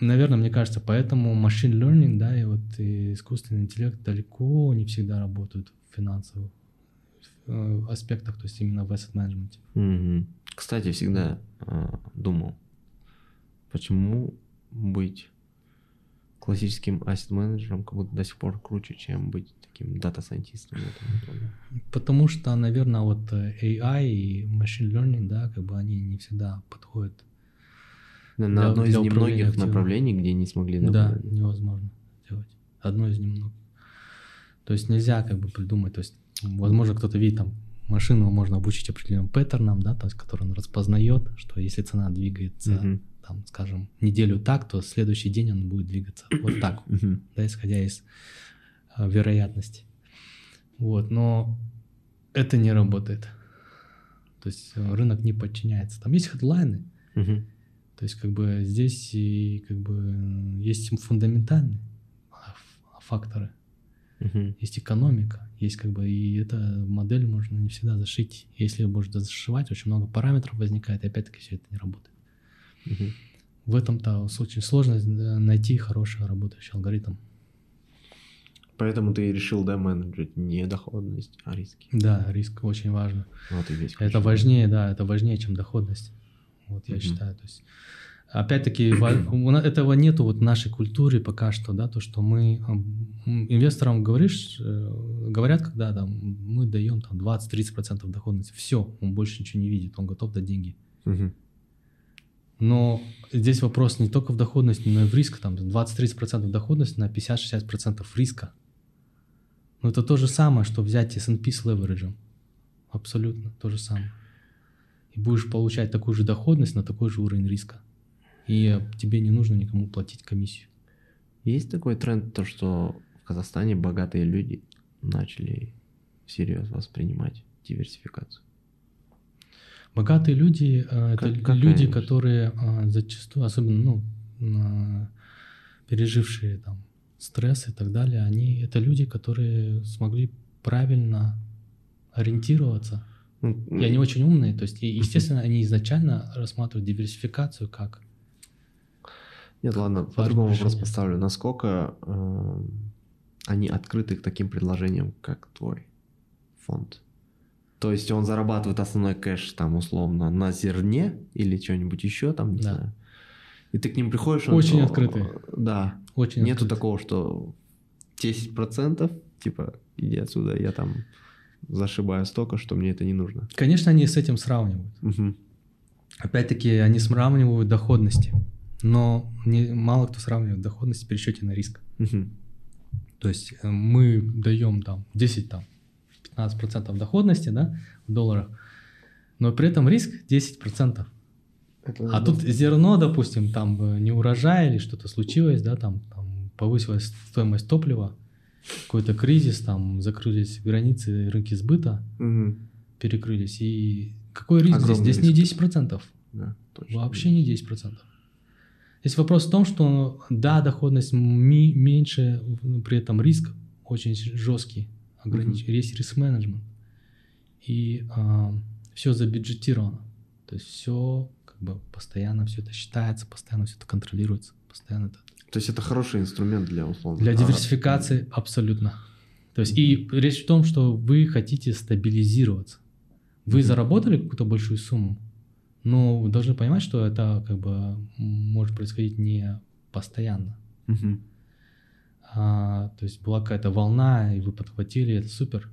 наверное, мне кажется, поэтому machine learning, да, и вот и искусственный интеллект далеко не всегда работают в финансовых аспектах, то есть именно в asset management. Мгм. Кстати, всегда а, думал, почему быть классическим asset-менеджером как будто до сих пор круче, чем быть таким дата-сайентистом. Потому что, наверное, вот э, AI и machine learning, да, как бы они не всегда подходят. На, Для- одно из немногих активом. направлений, где не смогли Да, добавить. невозможно делать. Одно из немногих. То есть нельзя как бы придумать, то есть, возможно, кто-то видит там машину можно обучить определенным паттернам, да, то есть, который он распознает, что если цена двигается, Мгм. там, скажем, неделю так, то следующий день он будет двигаться вот так, Мгм. да, исходя из а, вероятности. Вот, но это не работает. То есть э, рынок не подчиняется. Там есть хедлайны, Мгм. то есть, как бы здесь и как бы м, есть фундаментальные а, ф- факторы, Мгм. есть экономика, есть как бы и эта модель можно не всегда зашить. Если ее можно зашивать, очень много параметров возникает, и опять-таки все это не работает. Мгм. В этом-то очень сложно э, найти хороший работающий алгоритм. Поэтому ты и решил, да, менеджить не доходность, а риски. Да, риск очень важно. Вот и весь Это важнее, да, это важнее, чем доходность. Вот я Мгм. считаю. То есть, опять-таки, этого нету вот в нашей культуре пока что, да, то, что мы инвесторам говоришь, э, говорят, когда там мы даем там 20-30% доходности, все, он больше ничего не видит, он готов дать деньги. Но здесь вопрос не только в доходности, но и в риск. Там 20-30% доходности на 50-60% риска. Но это то же самое, что взять S&P с левериджем. Абсолютно то же самое. И будешь получать такую же доходность на такой же уровень риска. И тебе не нужно никому платить комиссию. Есть такой тренд, то, что в Казахстане богатые люди начали всерьез воспринимать диверсификацию. Богатые люди э, это Как- люди, они? которые э, зачастую, особенно ну, пережившие там стресс и так далее, они это люди, которые смогли правильно ориентироваться. Ну, И они очень умные, то есть, естественно, они изначально рассматривают диверсификацию как Нет, ладно, по-другому вопрос поставлю. Насколько эм, они открыты к таким предложениям, как твой фонд? То есть он зарабатывает основной кэш там условно на зерне или что-нибудь еще там, не Да. знаю. И ты к ним приходишь... он- Очень о, открытые. Да. очень Нету открыты. такого, что 10% типа иди отсюда, я там зашибаю столько, что мне это не нужно. Конечно, они с этим сравнивают. Мгм. Опять-таки, они сравнивают доходности, но не, мало кто сравнивает доходность в пересчете на риск. Мгм. То есть э, мы даем там 10 там 15% доходности, да, в долларах, но при этом риск 10%. А тут зерно, допустим, там э, не урожай или что-то случилось, да, там, там повысилась стоимость топлива, какой-то кризис, там закрылись границы, рынки сбыта Мгм. перекрылись. И какой риск Огромный здесь? Здесь не риск. 10%. Да, точно. Вообще не 10%. Здесь вопрос в том, что да, доходность ми- меньше, но при этом риск очень жесткий, огранич... есть риск-менеджмент. И все забюджетировано. То есть все как бы постоянно все это считается, постоянно все это контролируется, постоянно это То есть это хороший инструмент для условно. Для диверсификации абсолютно. То есть и речь в том, что вы хотите стабилизироваться. Вы mm-hmm. заработали какую-то большую сумму, но вы должны понимать, что это как бы может происходить не постоянно. Mm-hmm. А, то есть была какая-то волна, и вы подхватили, это супер.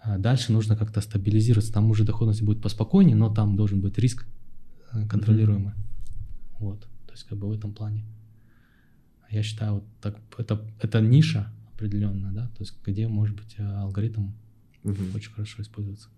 А дальше нужно как-то стабилизироваться. Там уже доходность будет поспокойнее, но там должен быть риск э, контролируемый. Mm-hmm. Вот. То есть как бы в этом плане. Я считаю, вот так, это, это ниша определенная, да, то есть где может быть э, алгоритм mm-hmm. очень хорошо использоваться.